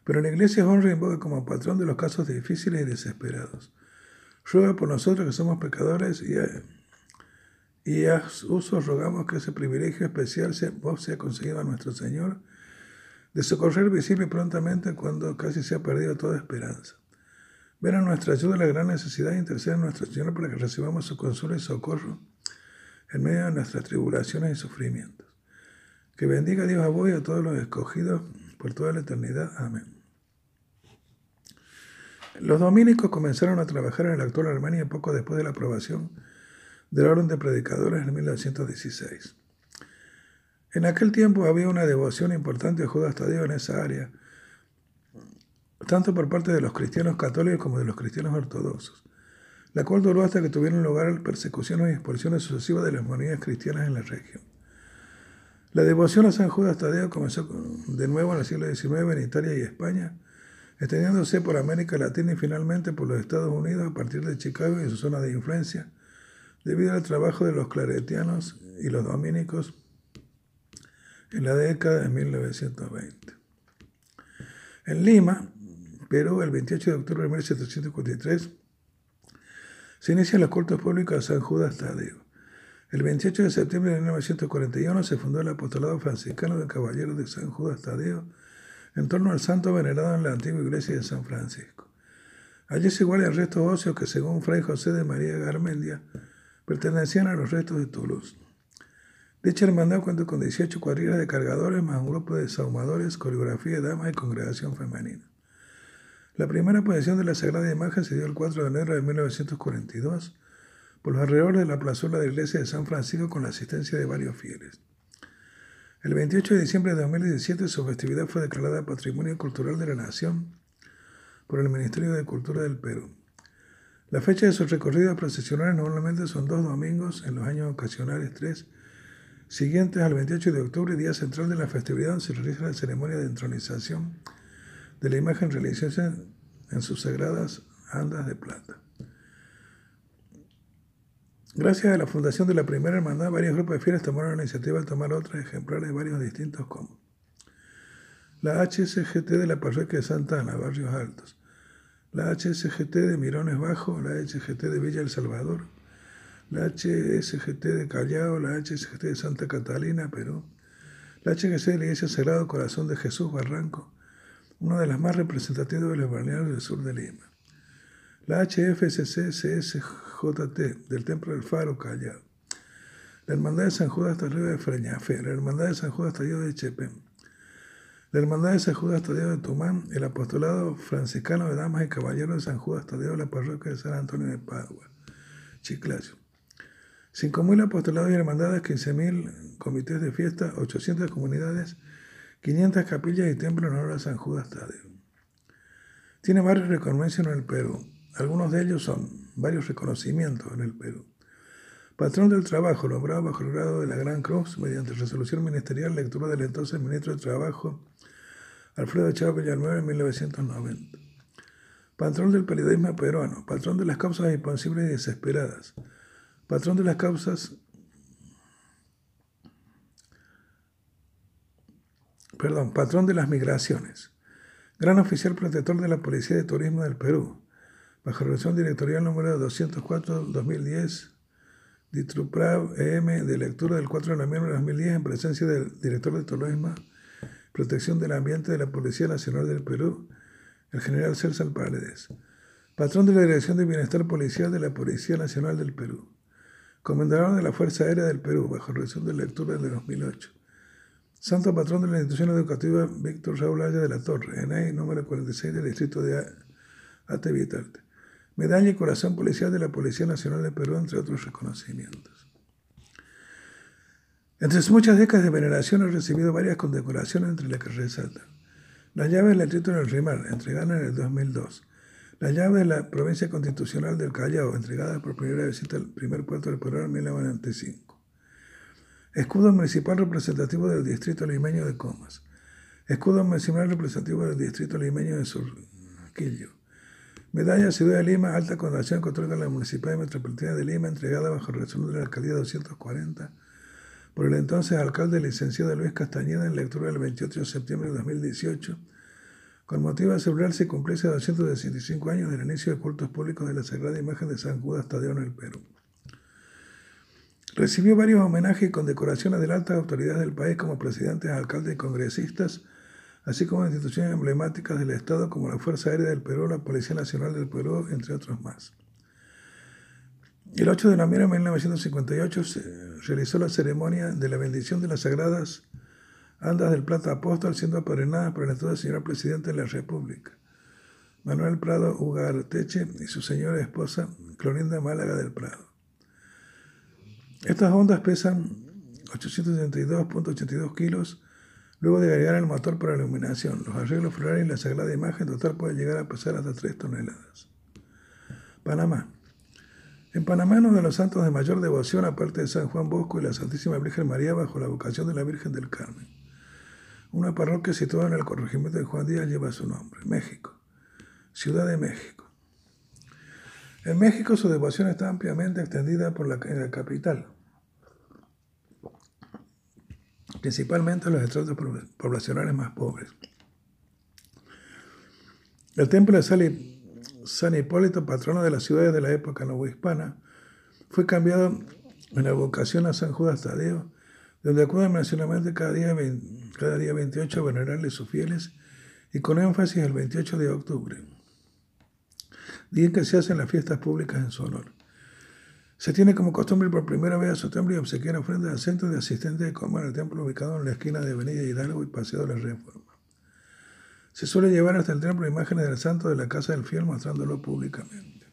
Pero la iglesia honra y invoca como patrón de los casos difíciles y desesperados. Ruega por nosotros que somos pecadores y a, y a uso rogamos que ese privilegio especial sea, vos sea conseguido a nuestro Señor, de socorrer visible prontamente cuando casi se ha perdido toda esperanza. Ven a nuestra ayuda la gran necesidad de interceder en nuestro Señor para que recibamos su consuelo y socorro en medio de nuestras tribulaciones y sufrimientos. Que bendiga Dios a vos y a todos los escogidos por toda la eternidad. Amén. Los dominicos comenzaron a trabajar en la actual Alemania poco después de la aprobación del orden de predicadores en 1916. En aquel tiempo había una devoción importante a Judas Tadeo en esa área, tanto por parte de los cristianos católicos como de los cristianos ortodoxos, la cual duró hasta que tuvieron lugar persecuciones y expulsiones sucesivas de las comunidades cristianas en la región. La devoción a San Judas Tadeo comenzó de nuevo en el siglo XIX en Italia y España, extendiéndose por América Latina y finalmente por los Estados Unidos a partir de Chicago y su zona de influencia, debido al trabajo de los claretianos y los dominicos en la década de 1920. En Lima, pero el 28 de octubre de 1753 se inician los cultos públicos a San Judas Tadeo. El 28 de septiembre de 1941 se fundó el apostolado franciscano de Caballeros de San Judas Tadeo en torno al santo venerado en la antigua iglesia de San Francisco. Allí se igualan restos óseos que, según Fray José de María Garmendia, pertenecían a los restos de Toulouse. Dicha hermandad cuenta con 18 cuadrillas de cargadores más un grupo de saumadores, coreografía de damas y congregación femenina. La primera posición de la Sagrada Imagen se dio el 4 de enero de 1942 por los alrededores de la plazuela de la iglesia de San Francisco con la asistencia de varios fieles. El 28 de diciembre de 2017 su festividad fue declarada Patrimonio Cultural de la Nación por el Ministerio de Cultura del Perú. La fecha de sus recorridos procesionales normalmente son dos domingos en los años ocasionales tres, siguientes al 28 de octubre, día central de la festividad, donde se realiza la ceremonia de entronización de la imagen religiosa en sus sagradas andas de plata. Gracias a la fundación de la primera hermandad, varios grupos de fieles tomaron la iniciativa de tomar otros ejemplares de varios distintos como la HSGT de la parroquia de Santa Ana, Barrios Altos, la HSGT de Mirones Bajo, la HSGT de Villa El Salvador, la HSGT de Callao, la HSGT de Santa Catalina, Perú, la HGC de la Iglesia Sagrado Corazón de Jesús, Barranco, una de las más representativas de los balnearios del sur de Lima. La HFCC-CSJT del Templo del Faro, Callao, la Hermandad de San Judas Tadeo de Freñafe, la Hermandad de San Judas Tadeo de Chepén, la Hermandad de San Judas Tadeo de Tumán, el Apostolado Franciscano de Damas y Caballeros de San Judas Tadeo de la Parroquia de San Antonio de Padua, Chiclayo. 5.000 apostolados y hermandades, 15.000 comités de fiesta, 800 comunidades, 500 capillas y templos en honor a San Judas Tadeo. Tiene varios reconocimientos en el Perú. Algunos de ellos son varios reconocimientos en el Perú. Patrón del Trabajo, nombrado bajo el grado de la Gran Cruz, mediante resolución ministerial, lectura del entonces ministro de Trabajo, Alfredo Chávez Villanueva, en 1990. Patrón del periodismo peruano, patrón de las causas imposibles y desesperadas, patrón de las causas, perdón, patrón de las migraciones, gran oficial protector de la Policía de Turismo del Perú, bajo relación directorial número 204-2010, Ditruprav EM, de lectura del 4 de noviembre de 2010, en presencia del director de Turismo, Protección del Ambiente de la Policía Nacional del Perú, el general César Paredes, patrón de la Dirección de Bienestar Policial de la Policía Nacional del Perú, comendador de la Fuerza Aérea del Perú, bajo relación de lectura de 2008. Santo patrón de la institución educativa Víctor Raúl Aya de la Torre, ENAI número 46 del distrito de Atevitarte. Medalla y Corazón Policial de la Policía Nacional de Perú, entre otros reconocimientos. Entre sus muchas décadas de veneración ha recibido varias condecoraciones, entre las que resaltan la llave del título del Rimar, entregada en el 2002. La llave de la provincia constitucional del Callao, entregada por primera vez al primer puerto del Perú en 1995. Escudo municipal representativo del distrito limeño de Comas. Escudo municipal representativo del distrito limeño de Surquillo. Medalla Ciudad de Lima, alta condecoración otorga la Municipalidad Metropolitana de Lima, entregada bajo resolución de la Alcaldía 240 por el entonces alcalde licenciado Luis Castañeda en lectura del 28 de septiembre de 2018, con motivo de y cumplirse 265 años del inicio de cultos públicos de la Sagrada Imagen de San Judas Tadeo en el Perú. Recibió varios homenajes y condecoraciones de altas autoridades del país como presidentes, alcaldes y congresistas, así como instituciones emblemáticas del Estado como la Fuerza Aérea del Perú, la Policía Nacional del Perú, entre otros más. El 8 de noviembre de 1958 se realizó la ceremonia de la bendición de las sagradas andas del Plata Apóstol, siendo apadrinadas por el entonces señor presidente de la República, Manuel Prado Ugarteche y su señora esposa, Clorinda Málaga del Prado. Estas ondas pesan 872.82 kilos Luego de agregar el motor para la iluminación, los arreglos florales y la sagrada imagen total puede llegar a pesar hasta 3 toneladas. Panamá. En Panamá, uno de los santos de mayor devoción, aparte de San Juan Bosco y la Santísima Virgen María, bajo la vocación de la Virgen del Carmen. Una parroquia situada en el corregimiento de Juan Díaz lleva su nombre, México, Ciudad de México. En México su devoción está ampliamente extendida por la, en la capital principalmente los estratos poblacionales más pobres. El templo de San Hipólito, patrono de las ciudades de la época novohispana, fue cambiado en la vocación a San Judas Tadeo, donde acuden mencionalmente cada día, cada día 28 a venerarle sus fieles y con énfasis el 28 de octubre, día que se hacen las fiestas públicas en su honor. Se tiene como costumbre por primera vez a su templo y obsequiar ofrendas al centro de asistentes de coma en el templo ubicado en la esquina de Avenida Hidalgo y Paseo de la Reforma. Se suele llevar hasta el templo imágenes del santo de la casa del fiel mostrándolo públicamente.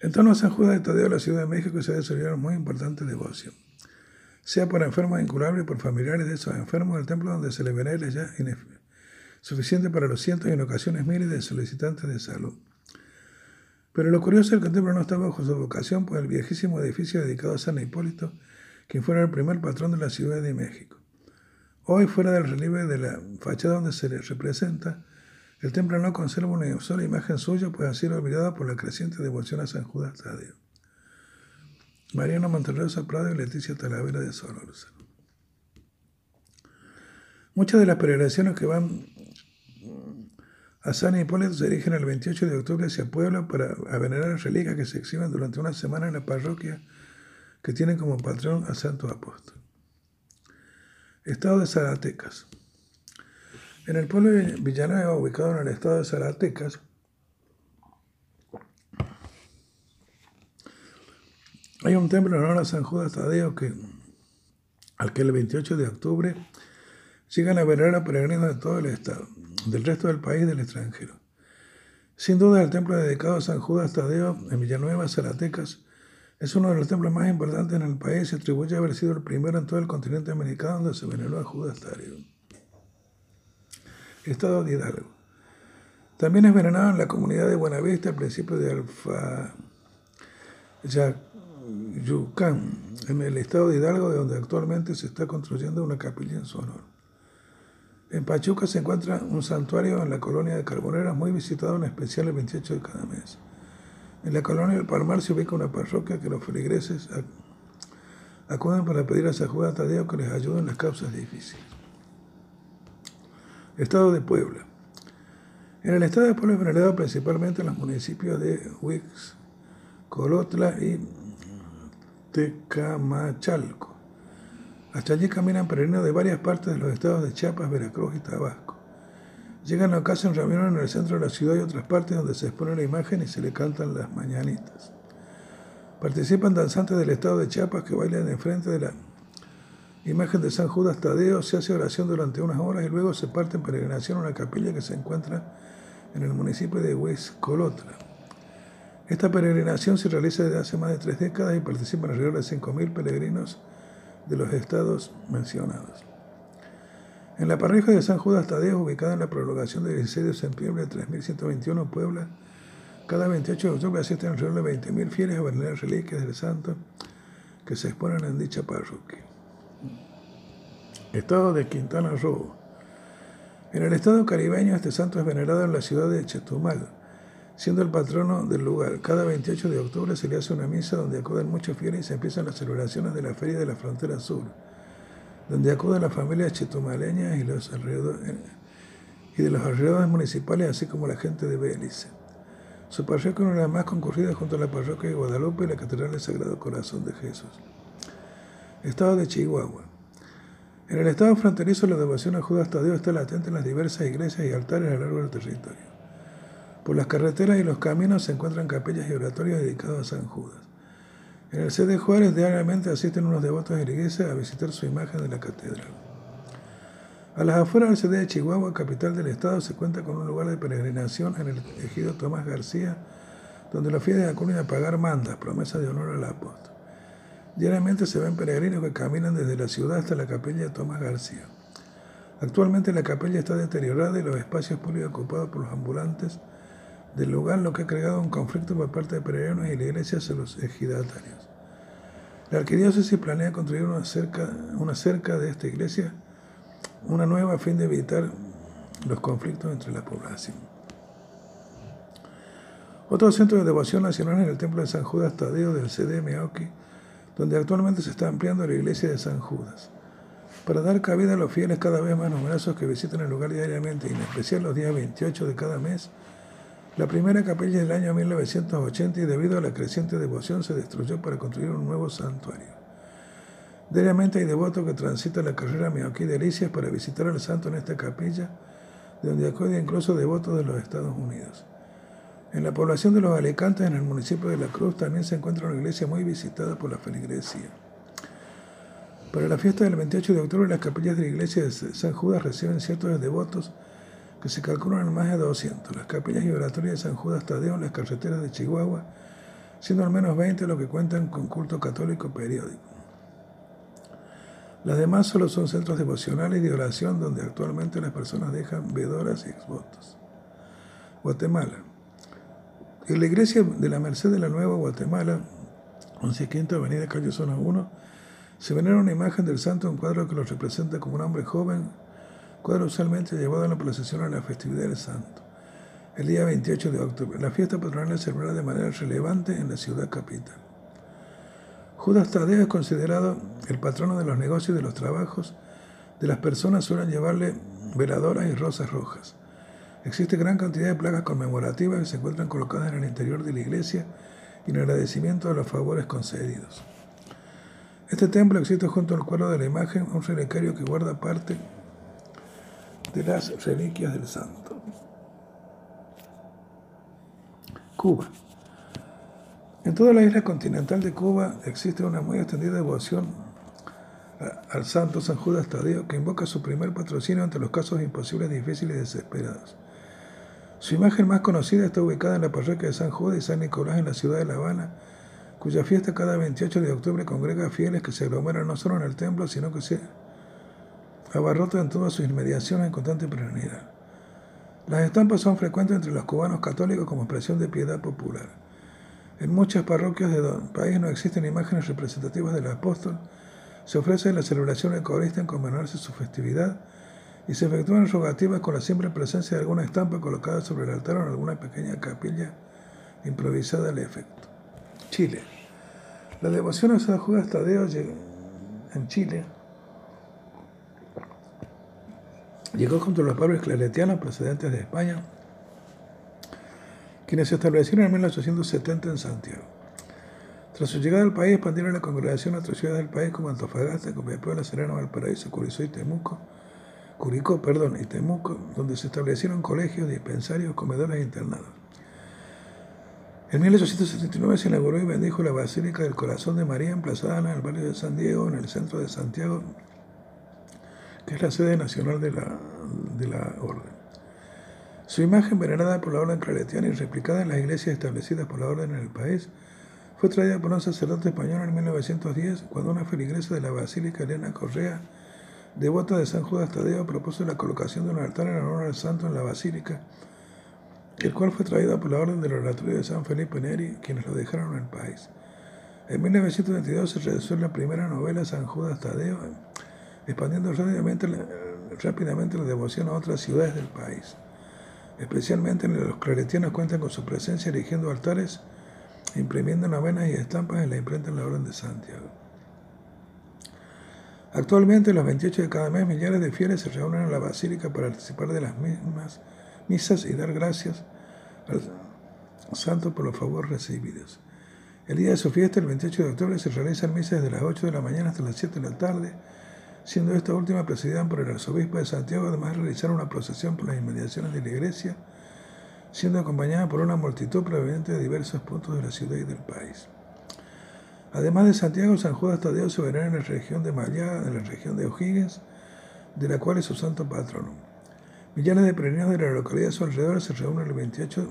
En torno a San Judas de Tadeo, la Ciudad de México, se ha desarrollado muy importante devoción. Sea por enfermos incurables y por familiares de esos enfermos, el templo donde se le venera ya suficiente para los cientos y en ocasiones miles de solicitantes de salud. Pero lo curioso es que el templo no estaba bajo su vocación, pues el viejísimo edificio dedicado a San Hipólito, quien fuera el primer patrón de la Ciudad de México. Hoy, fuera del relieve de la fachada donde se le representa, El templo no conserva una sola imagen suya, pues ha sido olvidado por la creciente devoción a San Judas Tadeo. Mariano Monterrosa Prado y Leticia Talavera de Solórzano. Muchas de las peregrinaciones que van a San Hipólito se dirigen el 28 de octubre hacia Puebla para venerar las reliquias que se exhiben durante una semana en la parroquia que tiene como patrón a Santo Apóstol. Estado de Zaratecas. En el pueblo de Villanueva, ubicado en el estado de Zaratecas, hay un templo en honor a San Judas Tadeo que, al que el 28 de octubre llegan a venerar a peregrinos de todo el estado, del resto del país del extranjero. Sin duda, el templo dedicado a San Judas Tadeo en Villanueva, Zaratecas, es uno de los templos más importantes en el país y atribuye a haber sido el primero en todo el continente americano donde se veneró a Judas Tadeo. Estado de Hidalgo. También es venerado en la comunidad de Buenavista al principio de Alfa Yucán, en el estado de Hidalgo, de donde actualmente se está construyendo una capilla en su honor. En Pachuca se encuentra un santuario en la colonia de Carboneras muy visitado en especial el 28 de cada mes. En la colonia del Palmar se ubica una parroquia que los feligreses acuden para pedir a San Juan Tadeo que les ayude en las causas difíciles. Estado de Puebla. En el estado de Puebla es venerado principalmente en los municipios de Huix, Colotla y Tecamachalco. Hasta allí caminan peregrinos de varias partes de los estados de Chiapas, Veracruz y Tabasco. Llegan a casa en reunión en el centro de la ciudad y otras partes donde se expone la imagen y se le cantan las mañanitas. Participan danzantes del estado de Chiapas que bailan enfrente de la imagen de San Judas Tadeo, se hace oración durante unas horas y luego se parte en peregrinación a una capilla que se encuentra en el municipio de Huizcolotla. Esta peregrinación se realiza desde hace más de tres décadas y participan alrededor de 5.000 peregrinos de los estados mencionados. En la parroquia de San Judas Tadeo, ubicada en la prolongación del 16 de septiembre de 3121 Puebla, cada 28 de octubre asisten alrededor de 20.000 fieles a venerar reliquias del santo que se exponen en dicha parroquia. Estado de Quintana Roo. En el estado caribeño, este santo es venerado en la ciudad de Chetumal, siendo el patrono del lugar. Cada 28 de octubre se le hace una misa donde acuden muchos fieles y se empiezan las celebraciones de la Feria de la Frontera Sur, donde acuden las familias chetumaleñas y, los y de los alrededores municipales, así como la gente de Bélice. Su parroquia es una de las más concurridas junto a la parroquia de Guadalupe y la Catedral del Sagrado Corazón de Jesús. Estado de Chihuahua. En el estado fronterizo, la devoción a Judas Tadeo está latente en las diversas iglesias y altares a lo largo del territorio. Por las carreteras y los caminos se encuentran capillas y oratorios dedicados a San Judas. En el C de Juárez diariamente asisten unos devotos de la iglesia a visitar su imagen de la catedral. A las afueras del CD de Chihuahua, capital del estado, se cuenta con un lugar de peregrinación en el ejido Tomás García, donde los fieles acuden a pagar mandas, promesa de honor al apóstol. Diariamente se ven peregrinos que caminan desde la ciudad hasta la capilla de Tomás García. Actualmente la capilla está deteriorada y los espacios públicos ocupados por los ambulantes del lugar, lo que ha creado un conflicto por parte de peregrinos y la iglesia hacia los ejidatarios. La arquidiócesis planea construir una cerca, una cerca de esta iglesia, una nueva a fin de evitar los conflictos entre la población. Otro centro de devoción nacional es el templo de San Judas Tadeo del CDM donde actualmente se está ampliando la iglesia de San Judas. Para dar cabida a los fieles cada vez más numerosos que visitan el lugar diariamente, y en especial los días 28 de cada mes, la primera capilla del año 1980 y debido a la creciente devoción se destruyó para construir un nuevo santuario. Diariamente hay devotos que transitan la carrera Meoquí Delicias para visitar al santo en esta capilla, de donde acuden incluso devotos de los Estados Unidos. En la población de los Alicantes, en el municipio de La Cruz, también se encuentra una iglesia muy visitada por la feligresía. Para la fiesta del 28 de octubre, las capillas de la iglesia de San Judas reciben cientos de devotos que se calculan en más de 200. Las capillas y oratorias de San Judas Tadeo en las carreteras de Chihuahua, siendo al menos 20 los que cuentan con culto católico periódico. Las demás solo son centros devocionales y de oración donde actualmente las personas dejan vedoras y exvotos. Guatemala. En la iglesia de la Merced de la Nueva Guatemala, 11 Avenida Calle Zona 1, se venera una imagen del santo, un cuadro que lo representa como un hombre joven cuadro usualmente llevado en la procesión a la festividad del santo. el día 28 de octubre. La fiesta patronal es celebrada de manera relevante en la ciudad capital. Judas Tadeo es considerado el patrono de los negocios y de los trabajos. De las personas suelen llevarle veladoras y rosas rojas. Existe gran cantidad de placas conmemorativas que se encuentran colocadas en el interior de la iglesia en agradecimiento de los favores concedidos. Este templo existe junto al cuadro de la imagen, un relicario que guarda parte de las reliquias del santo. Cuba. En toda la isla continental de Cuba existe una muy extendida devoción al santo San Judas Tadeo que invoca su primer patrocinio ante los casos imposibles, difíciles y desesperados. Su imagen más conocida está ubicada en la parroquia de San Judas y San Nicolás en la ciudad de La Habana, cuya fiesta cada 28 de octubre congrega fieles que se aglomeran no solo en el templo, sino que se abarrotan en todas sus inmediaciones en constante perenidad. Las estampas son frecuentes entre los cubanos católicos como expresión de piedad popular. En muchas parroquias del país no existen imágenes representativas del apóstol, se ofrece la celebración eucarista en conmemorarse su festividad y se efectúan rogativas con la simple presencia de alguna estampa colocada sobre el altar o en alguna pequeña capilla improvisada al efecto. Chile. La devoción a San Judas Tadeo en Chile llegó junto a los padres claretianos procedentes de España, quienes se establecieron en 1870 en Santiago. Tras su llegada al país, expandieron la congregación a otras ciudades del país como Antofagasta, Copiapó, Serena, Valparaíso, Curizó y Temuco, Curicó, perdón, y Temuco, donde se establecieron colegios, dispensarios, comedores e internados. En 1879 se inauguró y bendijo la Basílica del Corazón de María, emplazada en el barrio de San Diego, en el centro de Santiago, que es la sede nacional de la, de la orden. Su imagen, venerada por la orden claretiana y replicada en las iglesias establecidas por la orden en el país, fue traída por un sacerdote español en 1910 cuando una feligresa de la Basílica Elena Correa, devota de San Judas Tadeo, propuso la colocación de un altar en honor al santo en la Basílica, el cual fue traído por la orden del oratorio de San Felipe Neri, quienes lo dejaron en el país. En 1922 se realizó la primera novela San Judas Tadeo, expandiendo rápidamente rápidamente la devoción a otras ciudades del país. Especialmente los claretianos cuentan con su presencia erigiendo altares imprimiendo novenas y estampas en la imprenta en la Orden de Santiago. Actualmente, los 28 de cada mes, millares de fieles se reúnen en la basílica para participar de las mismas misas y dar gracias al santo por los favores recibidos. El día de su fiesta, el 28 de octubre, se realizan misas desde las 8 de la mañana hasta las 7 de la tarde, siendo esta última presidida por el arzobispo de Santiago, además de realizar una procesión por las inmediaciones de la iglesia siendo acompañada por una multitud proveniente de diversos puntos de la ciudad y del país. Además de Santiago, San Judas Tadeo se venera en la región de Mayá, en la región de O'Higgins, de la cual es su santo patrono. Millares de peregrinos de la localidad de su alrededor se reúnen el 28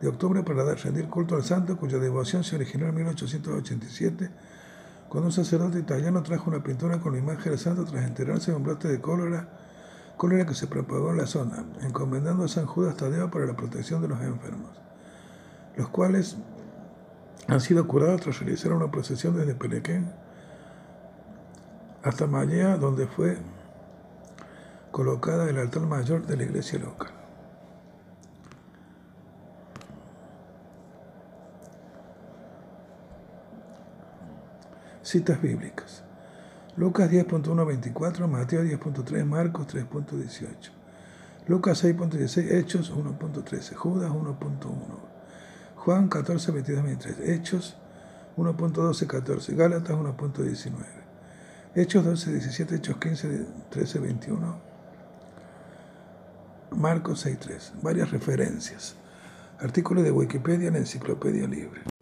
de octubre para rendir culto al santo, cuya devoción se originó en 1887, cuando un sacerdote italiano trajo una pintura con la imagen del santo tras enterarse de un brote de cólera cólera que se propagó en la zona, encomendando a San Judas Tadeo para la protección de los enfermos, los cuales han sido curados tras realizar una procesión desde Pelequén hasta Mallea, donde fue colocada el altar mayor de la iglesia local. Citas bíblicas. Lucas 10.1.24, Mateo 10.3, Marcos 3.18. Lucas 6.16, Hechos 1.13, Judas 1.1. Juan 14, 22, 23. Hechos 1.12, 14. Gálatas 1.19. Hechos 12, 17, Hechos 15, 13, 21. Marcos 6, 3. Varias referencias. Artículo de Wikipedia en la Enciclopedia Libre.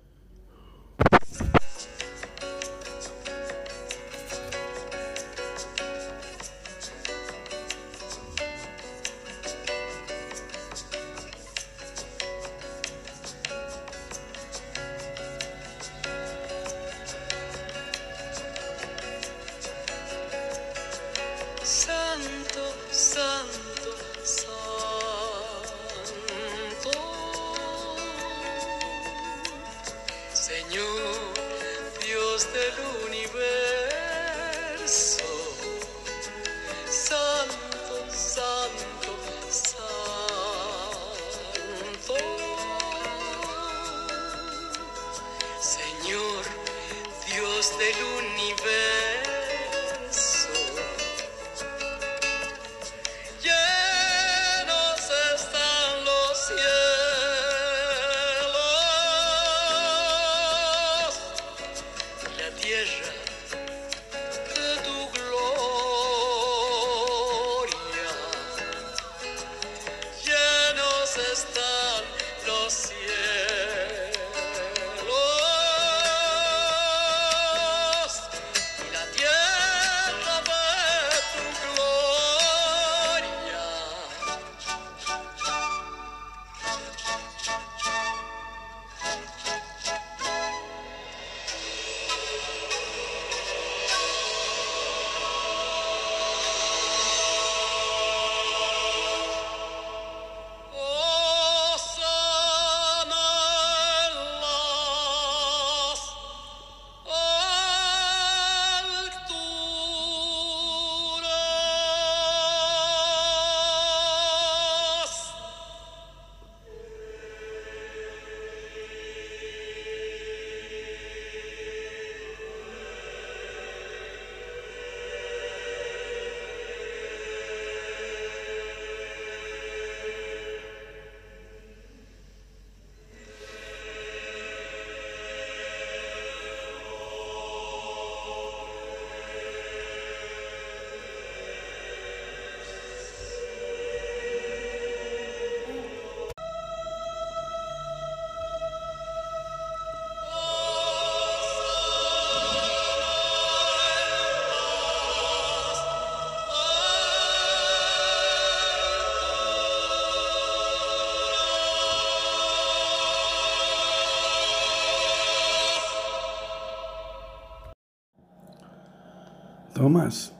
Tomás,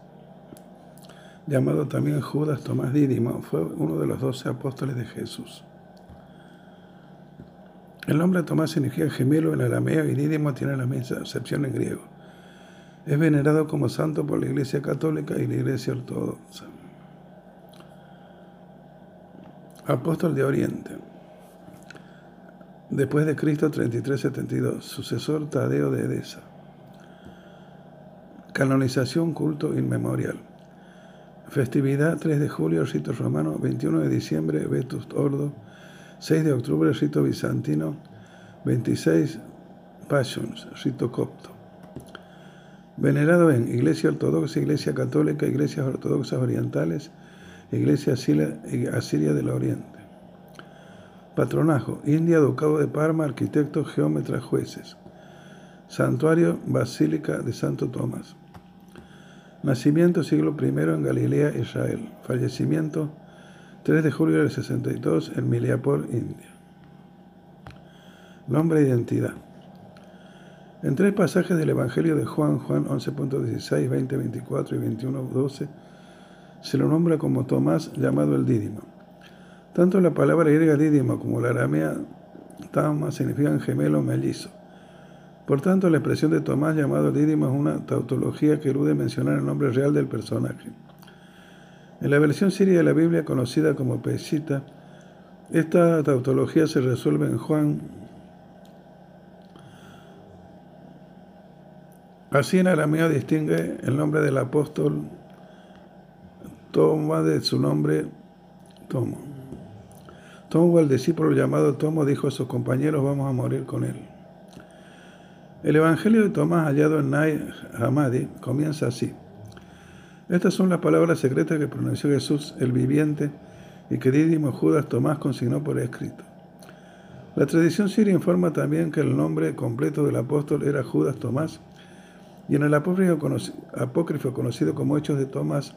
llamado también Judas Tomás Dídimo, fue uno de los doce apóstoles de Jesús. El nombre Tomás significa gemelo en arameo y Dídimo tiene la misma acepción en griego. Es venerado como santo por la Iglesia Católica y la Iglesia Ortodoxa. Apóstol de Oriente. Después de Cristo 3372, sucesor Tadeo de Edesa. Canonización, culto inmemorial. Festividad 3 de julio, rito romano, 21 de diciembre, Vetus Ordo, 6 de octubre, rito bizantino, 26 Passions, rito copto. Venerado en Iglesia Ortodoxa, Iglesia Católica, Iglesias Ortodoxas Orientales, Iglesia Asiria del Oriente. Patronajo, India, Ducado de Parma, arquitectos, geómetras, jueces. Santuario, Basílica de Santo Tomás. Nacimiento siglo I en Galilea, Israel. Fallecimiento 3 de julio del 62 en Miliapor, India. Nombre e identidad. En tres pasajes del Evangelio de Juan, Juan 11.16, 20, 24 y 21, 12, se lo nombra como Tomás llamado el Dídimo. Tanto la palabra griega Dídimo como la aramea Tama significan gemelo mellizo. Por tanto, la expresión de Tomás llamado Dídimo es una tautología que elude mencionar el nombre real del personaje. En la versión siria de la Biblia, conocida como Pesita, esta tautología se resuelve en Juan. Así en arameo distingue el nombre del apóstol Toma de su nombre Tomo. Tomo, el discípulo llamado Tomo, dijo a sus compañeros, vamos a morir con él. El Evangelio de Tomás hallado en Nai Hamadi comienza así. Estas son las palabras secretas que pronunció Jesús el viviente y que Dídimo Judas Tomás consignó por escrito. La tradición siria informa también que el nombre completo del apóstol era Judas Tomás y en el apócrifo conocido como Hechos de Tomás,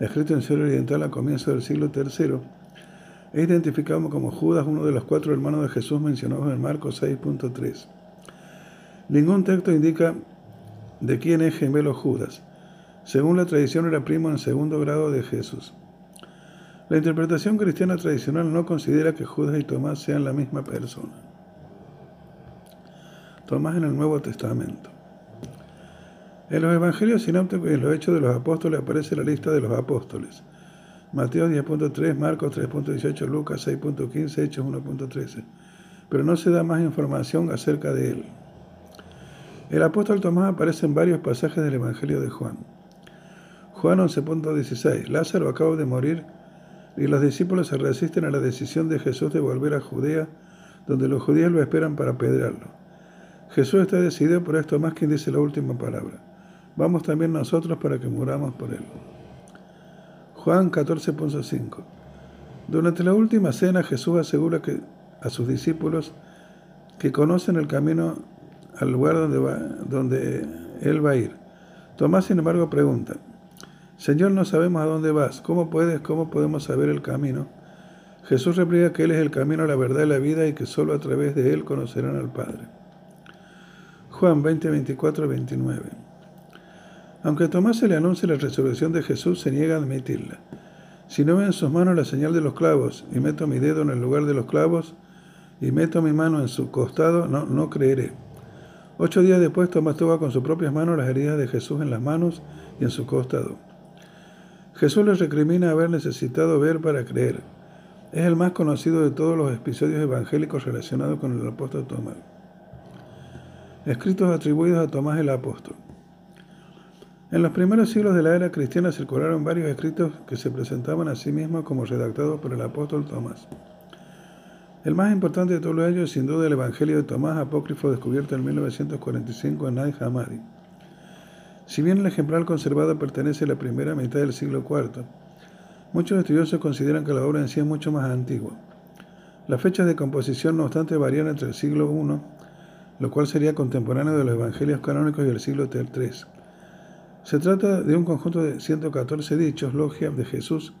escrito en Siria Oriental a comienzos del siglo III, es identificado como Judas, uno de los cuatro hermanos de Jesús mencionados en Marcos 6.3. Ningún texto indica de quién es gemelo Judas. Según la tradición era primo en segundo grado de Jesús. La interpretación cristiana tradicional no considera que Judas y Tomás sean la misma persona. Tomás en el Nuevo Testamento. En los Evangelios sinópticos y en los Hechos de los Apóstoles aparece la lista de los apóstoles. Mateo 10.3, Marcos 3.18, Lucas 6.15, Hechos 1.13. Pero no se da más información acerca de él. El apóstol Tomás aparece en varios pasajes del Evangelio de Juan. Juan 11.16. Lázaro acaba de morir y los discípulos se resisten a la decisión de Jesús de volver a Judea, donde los judíos lo esperan para apedrearlo. Jesús está decidido por esto más quien dice la última palabra. Vamos también nosotros para que muramos por él. Juan 14.5. Durante la última cena Jesús asegura que a sus discípulos que conocen el camino al lugar donde, va, donde él va a ir. Tomás, sin embargo, pregunta, Señor, no sabemos a dónde vas, ¿cómo puedes, cómo podemos saber el camino? Jesús replica que Él es el camino, la verdad y la vida y que solo a través de Él conocerán al Padre. Juan 20, 24, 29. Aunque Tomás se le anuncia la resurrección de Jesús, se niega a admitirla. Si no veo en sus manos la señal de los clavos y meto mi dedo en el lugar de los clavos y meto mi mano en su costado, no, no creeré. Ocho días después, Tomás toca con sus propias manos las heridas de Jesús en las manos y en su costado. Jesús les recrimina haber necesitado ver para creer. Es el más conocido de todos los episodios evangélicos relacionados con el apóstol Tomás. Escritos atribuidos a Tomás el apóstol. En los primeros siglos de la era cristiana circularon varios escritos que se presentaban a sí mismos como redactados por el apóstol Tomás. El más importante de todos ellos es sin duda el Evangelio de Tomás, apócrifo descubierto en 1945 en Nai Hammadi. Si bien el ejemplar conservado pertenece a la primera mitad del siglo IV, muchos estudiosos consideran que la obra en sí es mucho más antigua. Las fechas de composición, no obstante, varían entre el siglo I, lo cual sería contemporáneo de los Evangelios canónicos y el siglo III. Se trata de un conjunto de 114 dichos, logias de Jesús,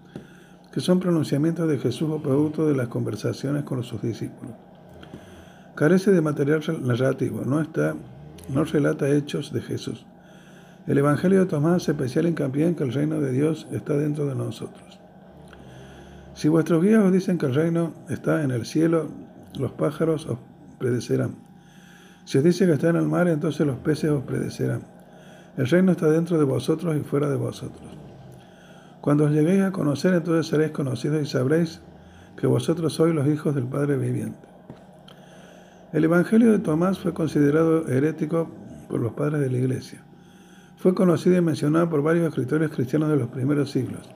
que son pronunciamientos de Jesús o producto de las conversaciones con sus discípulos. Carece de material narrativo, no, está, no relata hechos de Jesús. El Evangelio de Tomás hace especial hincapié en que el reino de Dios está dentro de nosotros. Si vuestros guías os dicen que el reino está en el cielo, los pájaros os predecerán. Si os dice que está en el mar, entonces los peces os predecerán. El reino está dentro de vosotros y fuera de vosotros. Cuando os lleguéis a conocer, entonces seréis conocidos y sabréis que vosotros sois los hijos del Padre viviente. El Evangelio de Tomás fue considerado herético por los padres de la Iglesia. Fue conocido y mencionado por varios escritores cristianos de los primeros siglos.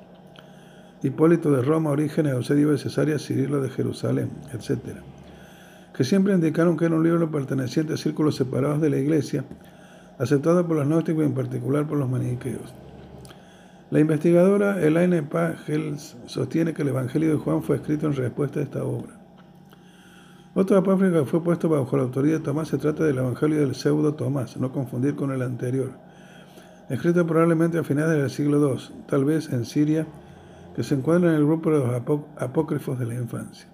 Hipólito de Roma, Orígenes, Eusebio de Cesarea, Cirilo de Jerusalén, etc. Que siempre indicaron que era un libro perteneciente a círculos separados de la Iglesia, aceptado por los gnósticos y en particular por los maniqueos. La investigadora Elaine Pagels sostiene que el Evangelio de Juan fue escrito en respuesta a esta obra. Otro apócrifo fue puesto bajo la autoridad de Tomás se trata del Evangelio del pseudo Tomás, no confundir con el anterior, escrito probablemente a finales del siglo II, tal vez en Siria, que se encuentra en el grupo de los apócrifos de la infancia.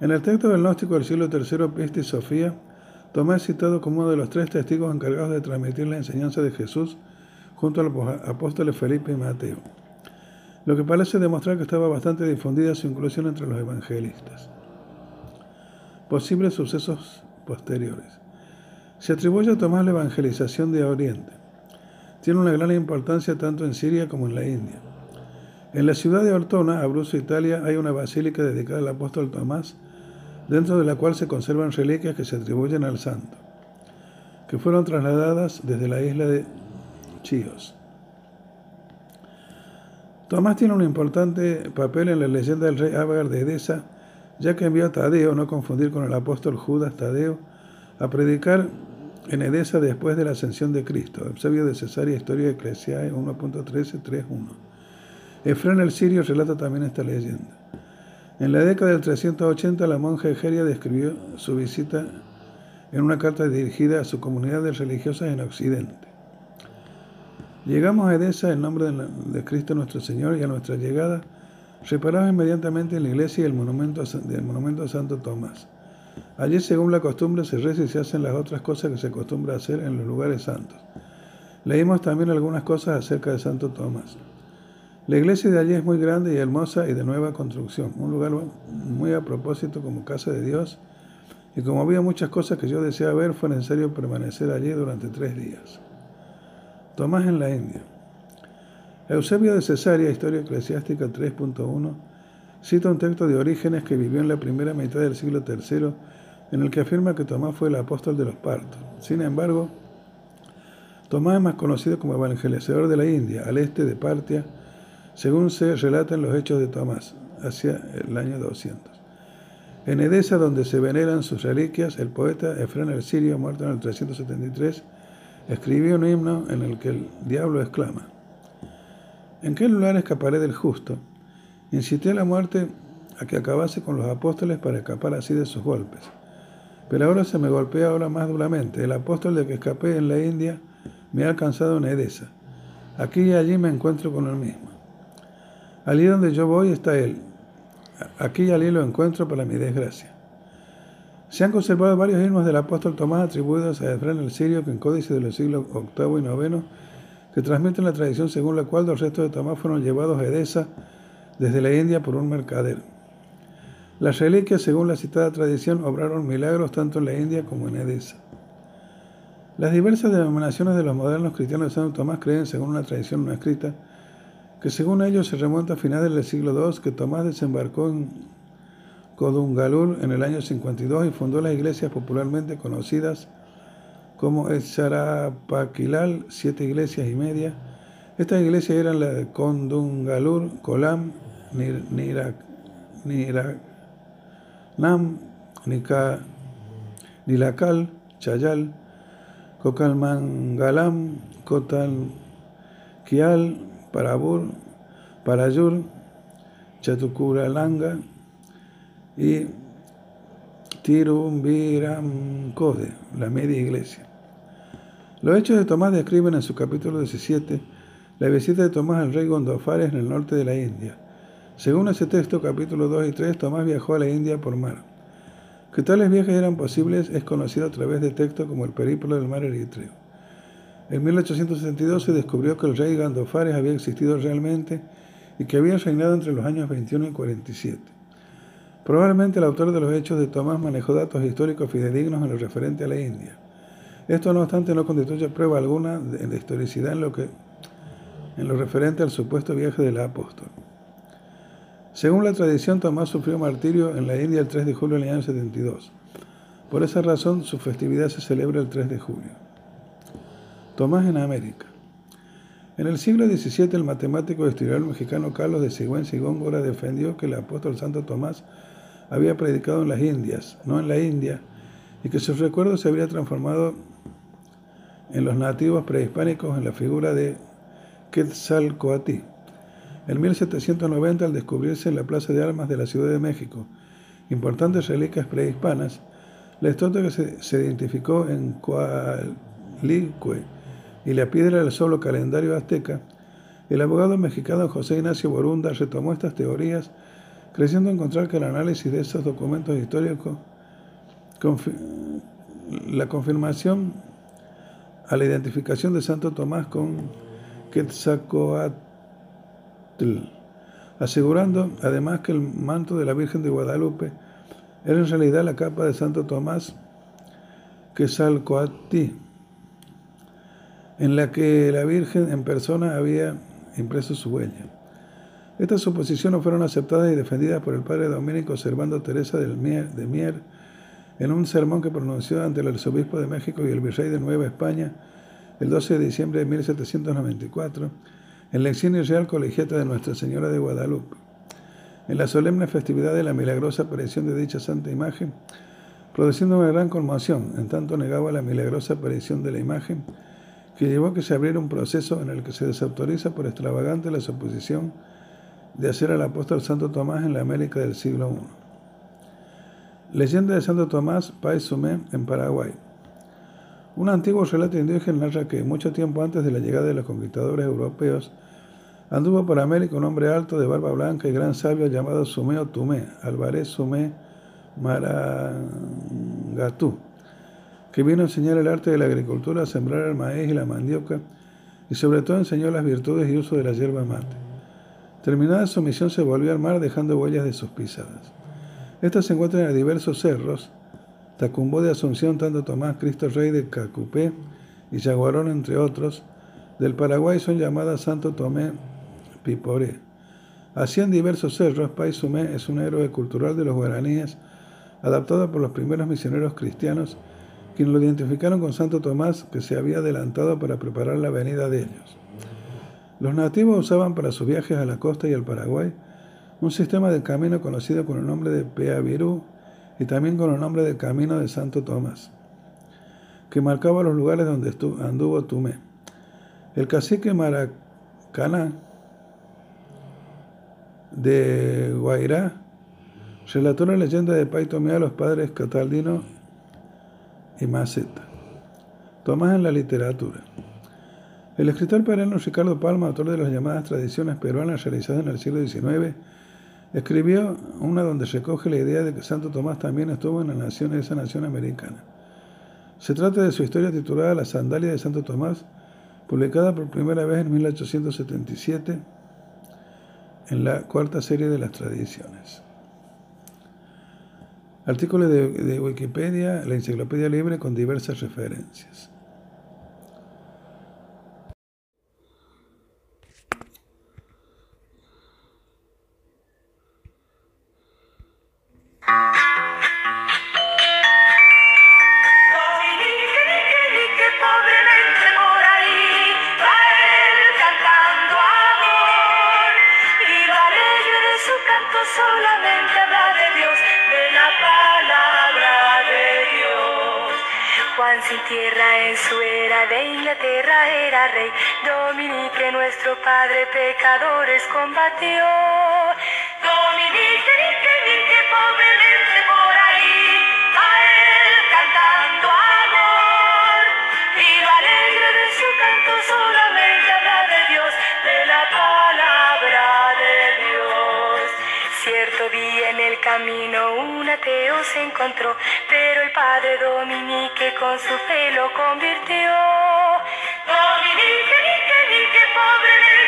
En el texto del gnóstico del siglo III, Pista y Sofía, Tomás es citado como uno de los tres testigos encargados de transmitir la enseñanza de Jesús junto a los apóstoles Felipe y Mateo, lo que parece demostrar que estaba bastante difundida su inclusión entre los evangelistas. Posibles sucesos posteriores. Se atribuye a Tomás la evangelización de Oriente. Tiene una gran importancia tanto en Siria como en la India. En la ciudad de Ortona, Abruzzo, Italia, hay una basílica dedicada al apóstol Tomás, dentro de la cual se conservan reliquias que se atribuyen al santo, que fueron trasladadas desde la isla de Tomás tiene un importante papel en la leyenda del rey Abagar de Edesa, ya que envió a Tadeo, no confundir con el apóstol Judas Tadeo, a predicar en Edesa después de la ascensión de Cristo. Eusebio de Cesarea, Historia Eclesiae 1.13.3.1. Efrén el Sirio relata también esta leyenda. En la década del 380, la monja Egeria describió su visita en una carta dirigida a su comunidad de religiosas en Occidente. Llegamos a Edesa en nombre de Cristo nuestro Señor y a nuestra llegada reparamos inmediatamente en la iglesia y el monumento del monumento a Santo Tomás. Allí, según la costumbre, se reza y se hacen las otras cosas que se acostumbra hacer en los lugares santos. Leímos también algunas cosas acerca de Santo Tomás. La iglesia de allí es muy grande y hermosa y de nueva construcción, un lugar muy a propósito como casa de Dios. Y como había muchas cosas que yo deseaba ver, fue necesario permanecer allí durante tres días. Tomás en la India. Eusebio de Cesarea, Historia Eclesiástica 3.1, cita un texto de Orígenes que vivió en la primera mitad del siglo III, en el que afirma que Tomás fue el apóstol de los partos. Sin embargo, Tomás es más conocido como evangelizador de la India, al este de Partia, según se relata en los Hechos de Tomás, hacia el año 200. En Edesa, donde se veneran sus reliquias, el poeta Efrén el Sirio, muerto en el 373, escribió un himno en el que el diablo exclama, ¿En qué lugar escaparé del justo? Incité a la muerte a que acabase con los apóstoles para escapar así de sus golpes. Pero ahora se me golpea ahora más duramente. El apóstol de que escapé en la India me ha alcanzado en Edesa. Aquí y allí me encuentro con el mismo. Allí donde yo voy está Él. Aquí y allí lo encuentro para mi desgracia. Se han conservado varios himnos del apóstol Tomás atribuidos a Efraín el Sirio que en códice de los siglos VIII y IX que transmiten la tradición según la cual los restos de Tomás fueron llevados a Edesa desde la India por un mercader. Las reliquias, según la citada tradición, obraron milagros tanto en la India como en Edesa. Las diversas denominaciones de los modernos cristianos de Santo Tomás creen, según una tradición no escrita, que según ellos se remonta a finales del siglo II que Tomás desembarcó en Kodungalur en el año 52 y fundó las iglesias popularmente conocidas como Echarapaquilal, siete iglesias y media. Estas iglesias eran la de Kodungalur, Kolam, Niranam, Nilakal, Chayal, Kokalmangalam, Kotalkial, Parabur, Parayur, Chatukuralanga y Tirumbiram Kode, la media iglesia. Los hechos de Tomás describen en su capítulo 17 la visita de Tomás al rey Gondofares en el norte de la India. Según ese texto, capítulo 2 y 3, Tomás viajó a la India por mar. Que tales viajes eran posibles es conocido a través de textos como el periplo del mar Eritreo. En 1872 se descubrió que el rey Gandofares había existido realmente y que había reinado entre los años 21 y 47. Probablemente el autor de los hechos de Tomás manejó datos históricos fidedignos en lo referente a la India. Esto, no obstante, no constituye prueba alguna de historicidad en lo, que, en lo referente al supuesto viaje del apóstol. Según la tradición, Tomás sufrió martirio en la India el 3 de julio del año 72. Por esa razón, su festividad se celebra el 3 de julio. Tomás en América. En el siglo XVII, el matemático y historiador mexicano Carlos de Sigüenza y Góngora defendió que el apóstol Santo Tomás había predicado en las Indias, no en la India, y que sus recuerdos se había transformado en los nativos prehispánicos en la figura de Quetzalcoatl. En 1790, al descubrirse en la Plaza de Armas de la Ciudad de México importantes reliquias prehispanas, la estatua que se, identificó en Coalicue y la piedra del solo calendario azteca, el abogado mexicano José Ignacio Borunda retomó estas teorías, creyendo encontrar que el análisis de esos documentos históricos, la confirmación a la identificación de Santo Tomás con Quetzalcoatl, asegurando además que el manto de la Virgen de Guadalupe era en realidad la capa de Santo Tomás Quetzalcoatl, en la que la Virgen en persona había impreso su huella. Estas suposiciones fueron aceptadas y defendidas por el padre dominico Servando Teresa del de Mier en un sermón que pronunció ante el arzobispo de México y el virrey de Nueva España el 12 de diciembre de 1794 en la insignia real colegiata de Nuestra Señora de Guadalupe. En la solemne festividad de la milagrosa aparición de dicha santa imagen, produciendo una gran conmoción, en tanto negaba la milagrosa aparición de la imagen, que llevó a que se abriera un proceso en el que se desautoriza por extravagante la suposición de hacer al apóstol Santo Tomás en la América del siglo I. Leyenda de Santo Tomás, País Sumé, en Paraguay. Un antiguo relato indígena narra que mucho tiempo antes de la llegada de los conquistadores europeos, anduvo por América un hombre alto de barba blanca y gran sabio llamado Sumeo Tumé, Alvarez Sumé Marangatú, que vino a enseñar el arte de la agricultura, a sembrar el maíz y la mandioca, y sobre todo enseñó las virtudes y uso de la hierba mate. Terminada su misión se volvió al mar dejando huellas de sus pisadas. Estas se encuentran en diversos cerros, Tacumbó de Asunción, tanto Tomás, Cristo Rey de Cacupé y Yaguarón, entre otros. Del Paraguay son llamadas Santo Tomé Piporé. Así en diversos cerros, Paisumé es un héroe cultural de los guaraníes, adaptado por los primeros misioneros cristianos, quienes lo identificaron con Santo Tomás, que se había adelantado para preparar la venida de ellos. Los nativos usaban para sus viajes a la costa y al Paraguay un sistema de camino conocido con el nombre de Peavirú y también con el nombre de Camino de Santo Tomás, que marcaba los lugares donde anduvo Tumé. El cacique Maracaná de Guairá relató la leyenda de Tomé a los padres Cataldino y Maceta. Tomás en la literatura. El escritor peruano Ricardo Palma, autor de las llamadas tradiciones peruanas realizadas en el siglo XIX, escribió una donde recoge la idea de que Santo Tomás también estuvo en la nación, esa nación americana. Se trata de su historia titulada La sandalia de Santo Tomás, publicada por primera vez en 1877 en la cuarta serie de las tradiciones. Artículo de, de Wikipedia, la enciclopedia libre con diversas referencias. Padre pecadores combatió. Dominique, Nique, Nique, pobremente por ahí, a él cantando amor. Y alegre de su canto solamente habla de Dios, de la palabra de Dios. Cierto día en el camino un ateo se encontró, pero el Padre Dominique con su fe lo convirtió. Dominique, nique, nique, pobremente por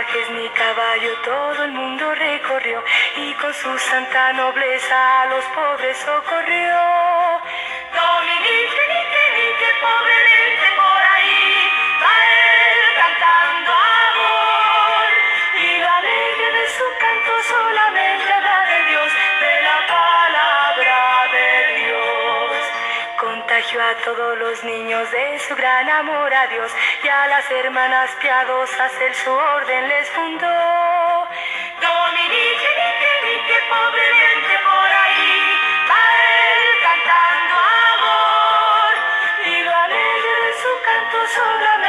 Carruajes ni caballo todo el mundo recorrió y con su santa nobleza a los pobres socorrió. Dominique, nique, nique, pobremente a todos los niños de su gran amor a Dios y a las hermanas piadosas él su orden les fundó. Dominique, nique, nique, pobremente por ahí, va él cantando amor. Y lo alegre de su canto solamente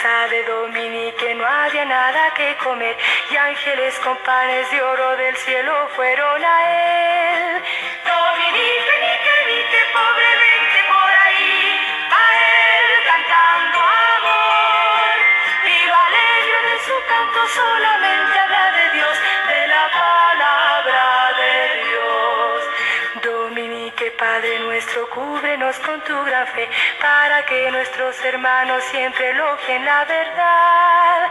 casa de Dominique no había nada que comer y ángeles con panes de oro del cielo fueron a él. Dominique, nique, nique, pobremente por ahí, va él cantando amor. Lo alegre de su canto solamente Padre nuestro, cúbrenos con tu gran fe, para que nuestros hermanos siempre elogien la verdad.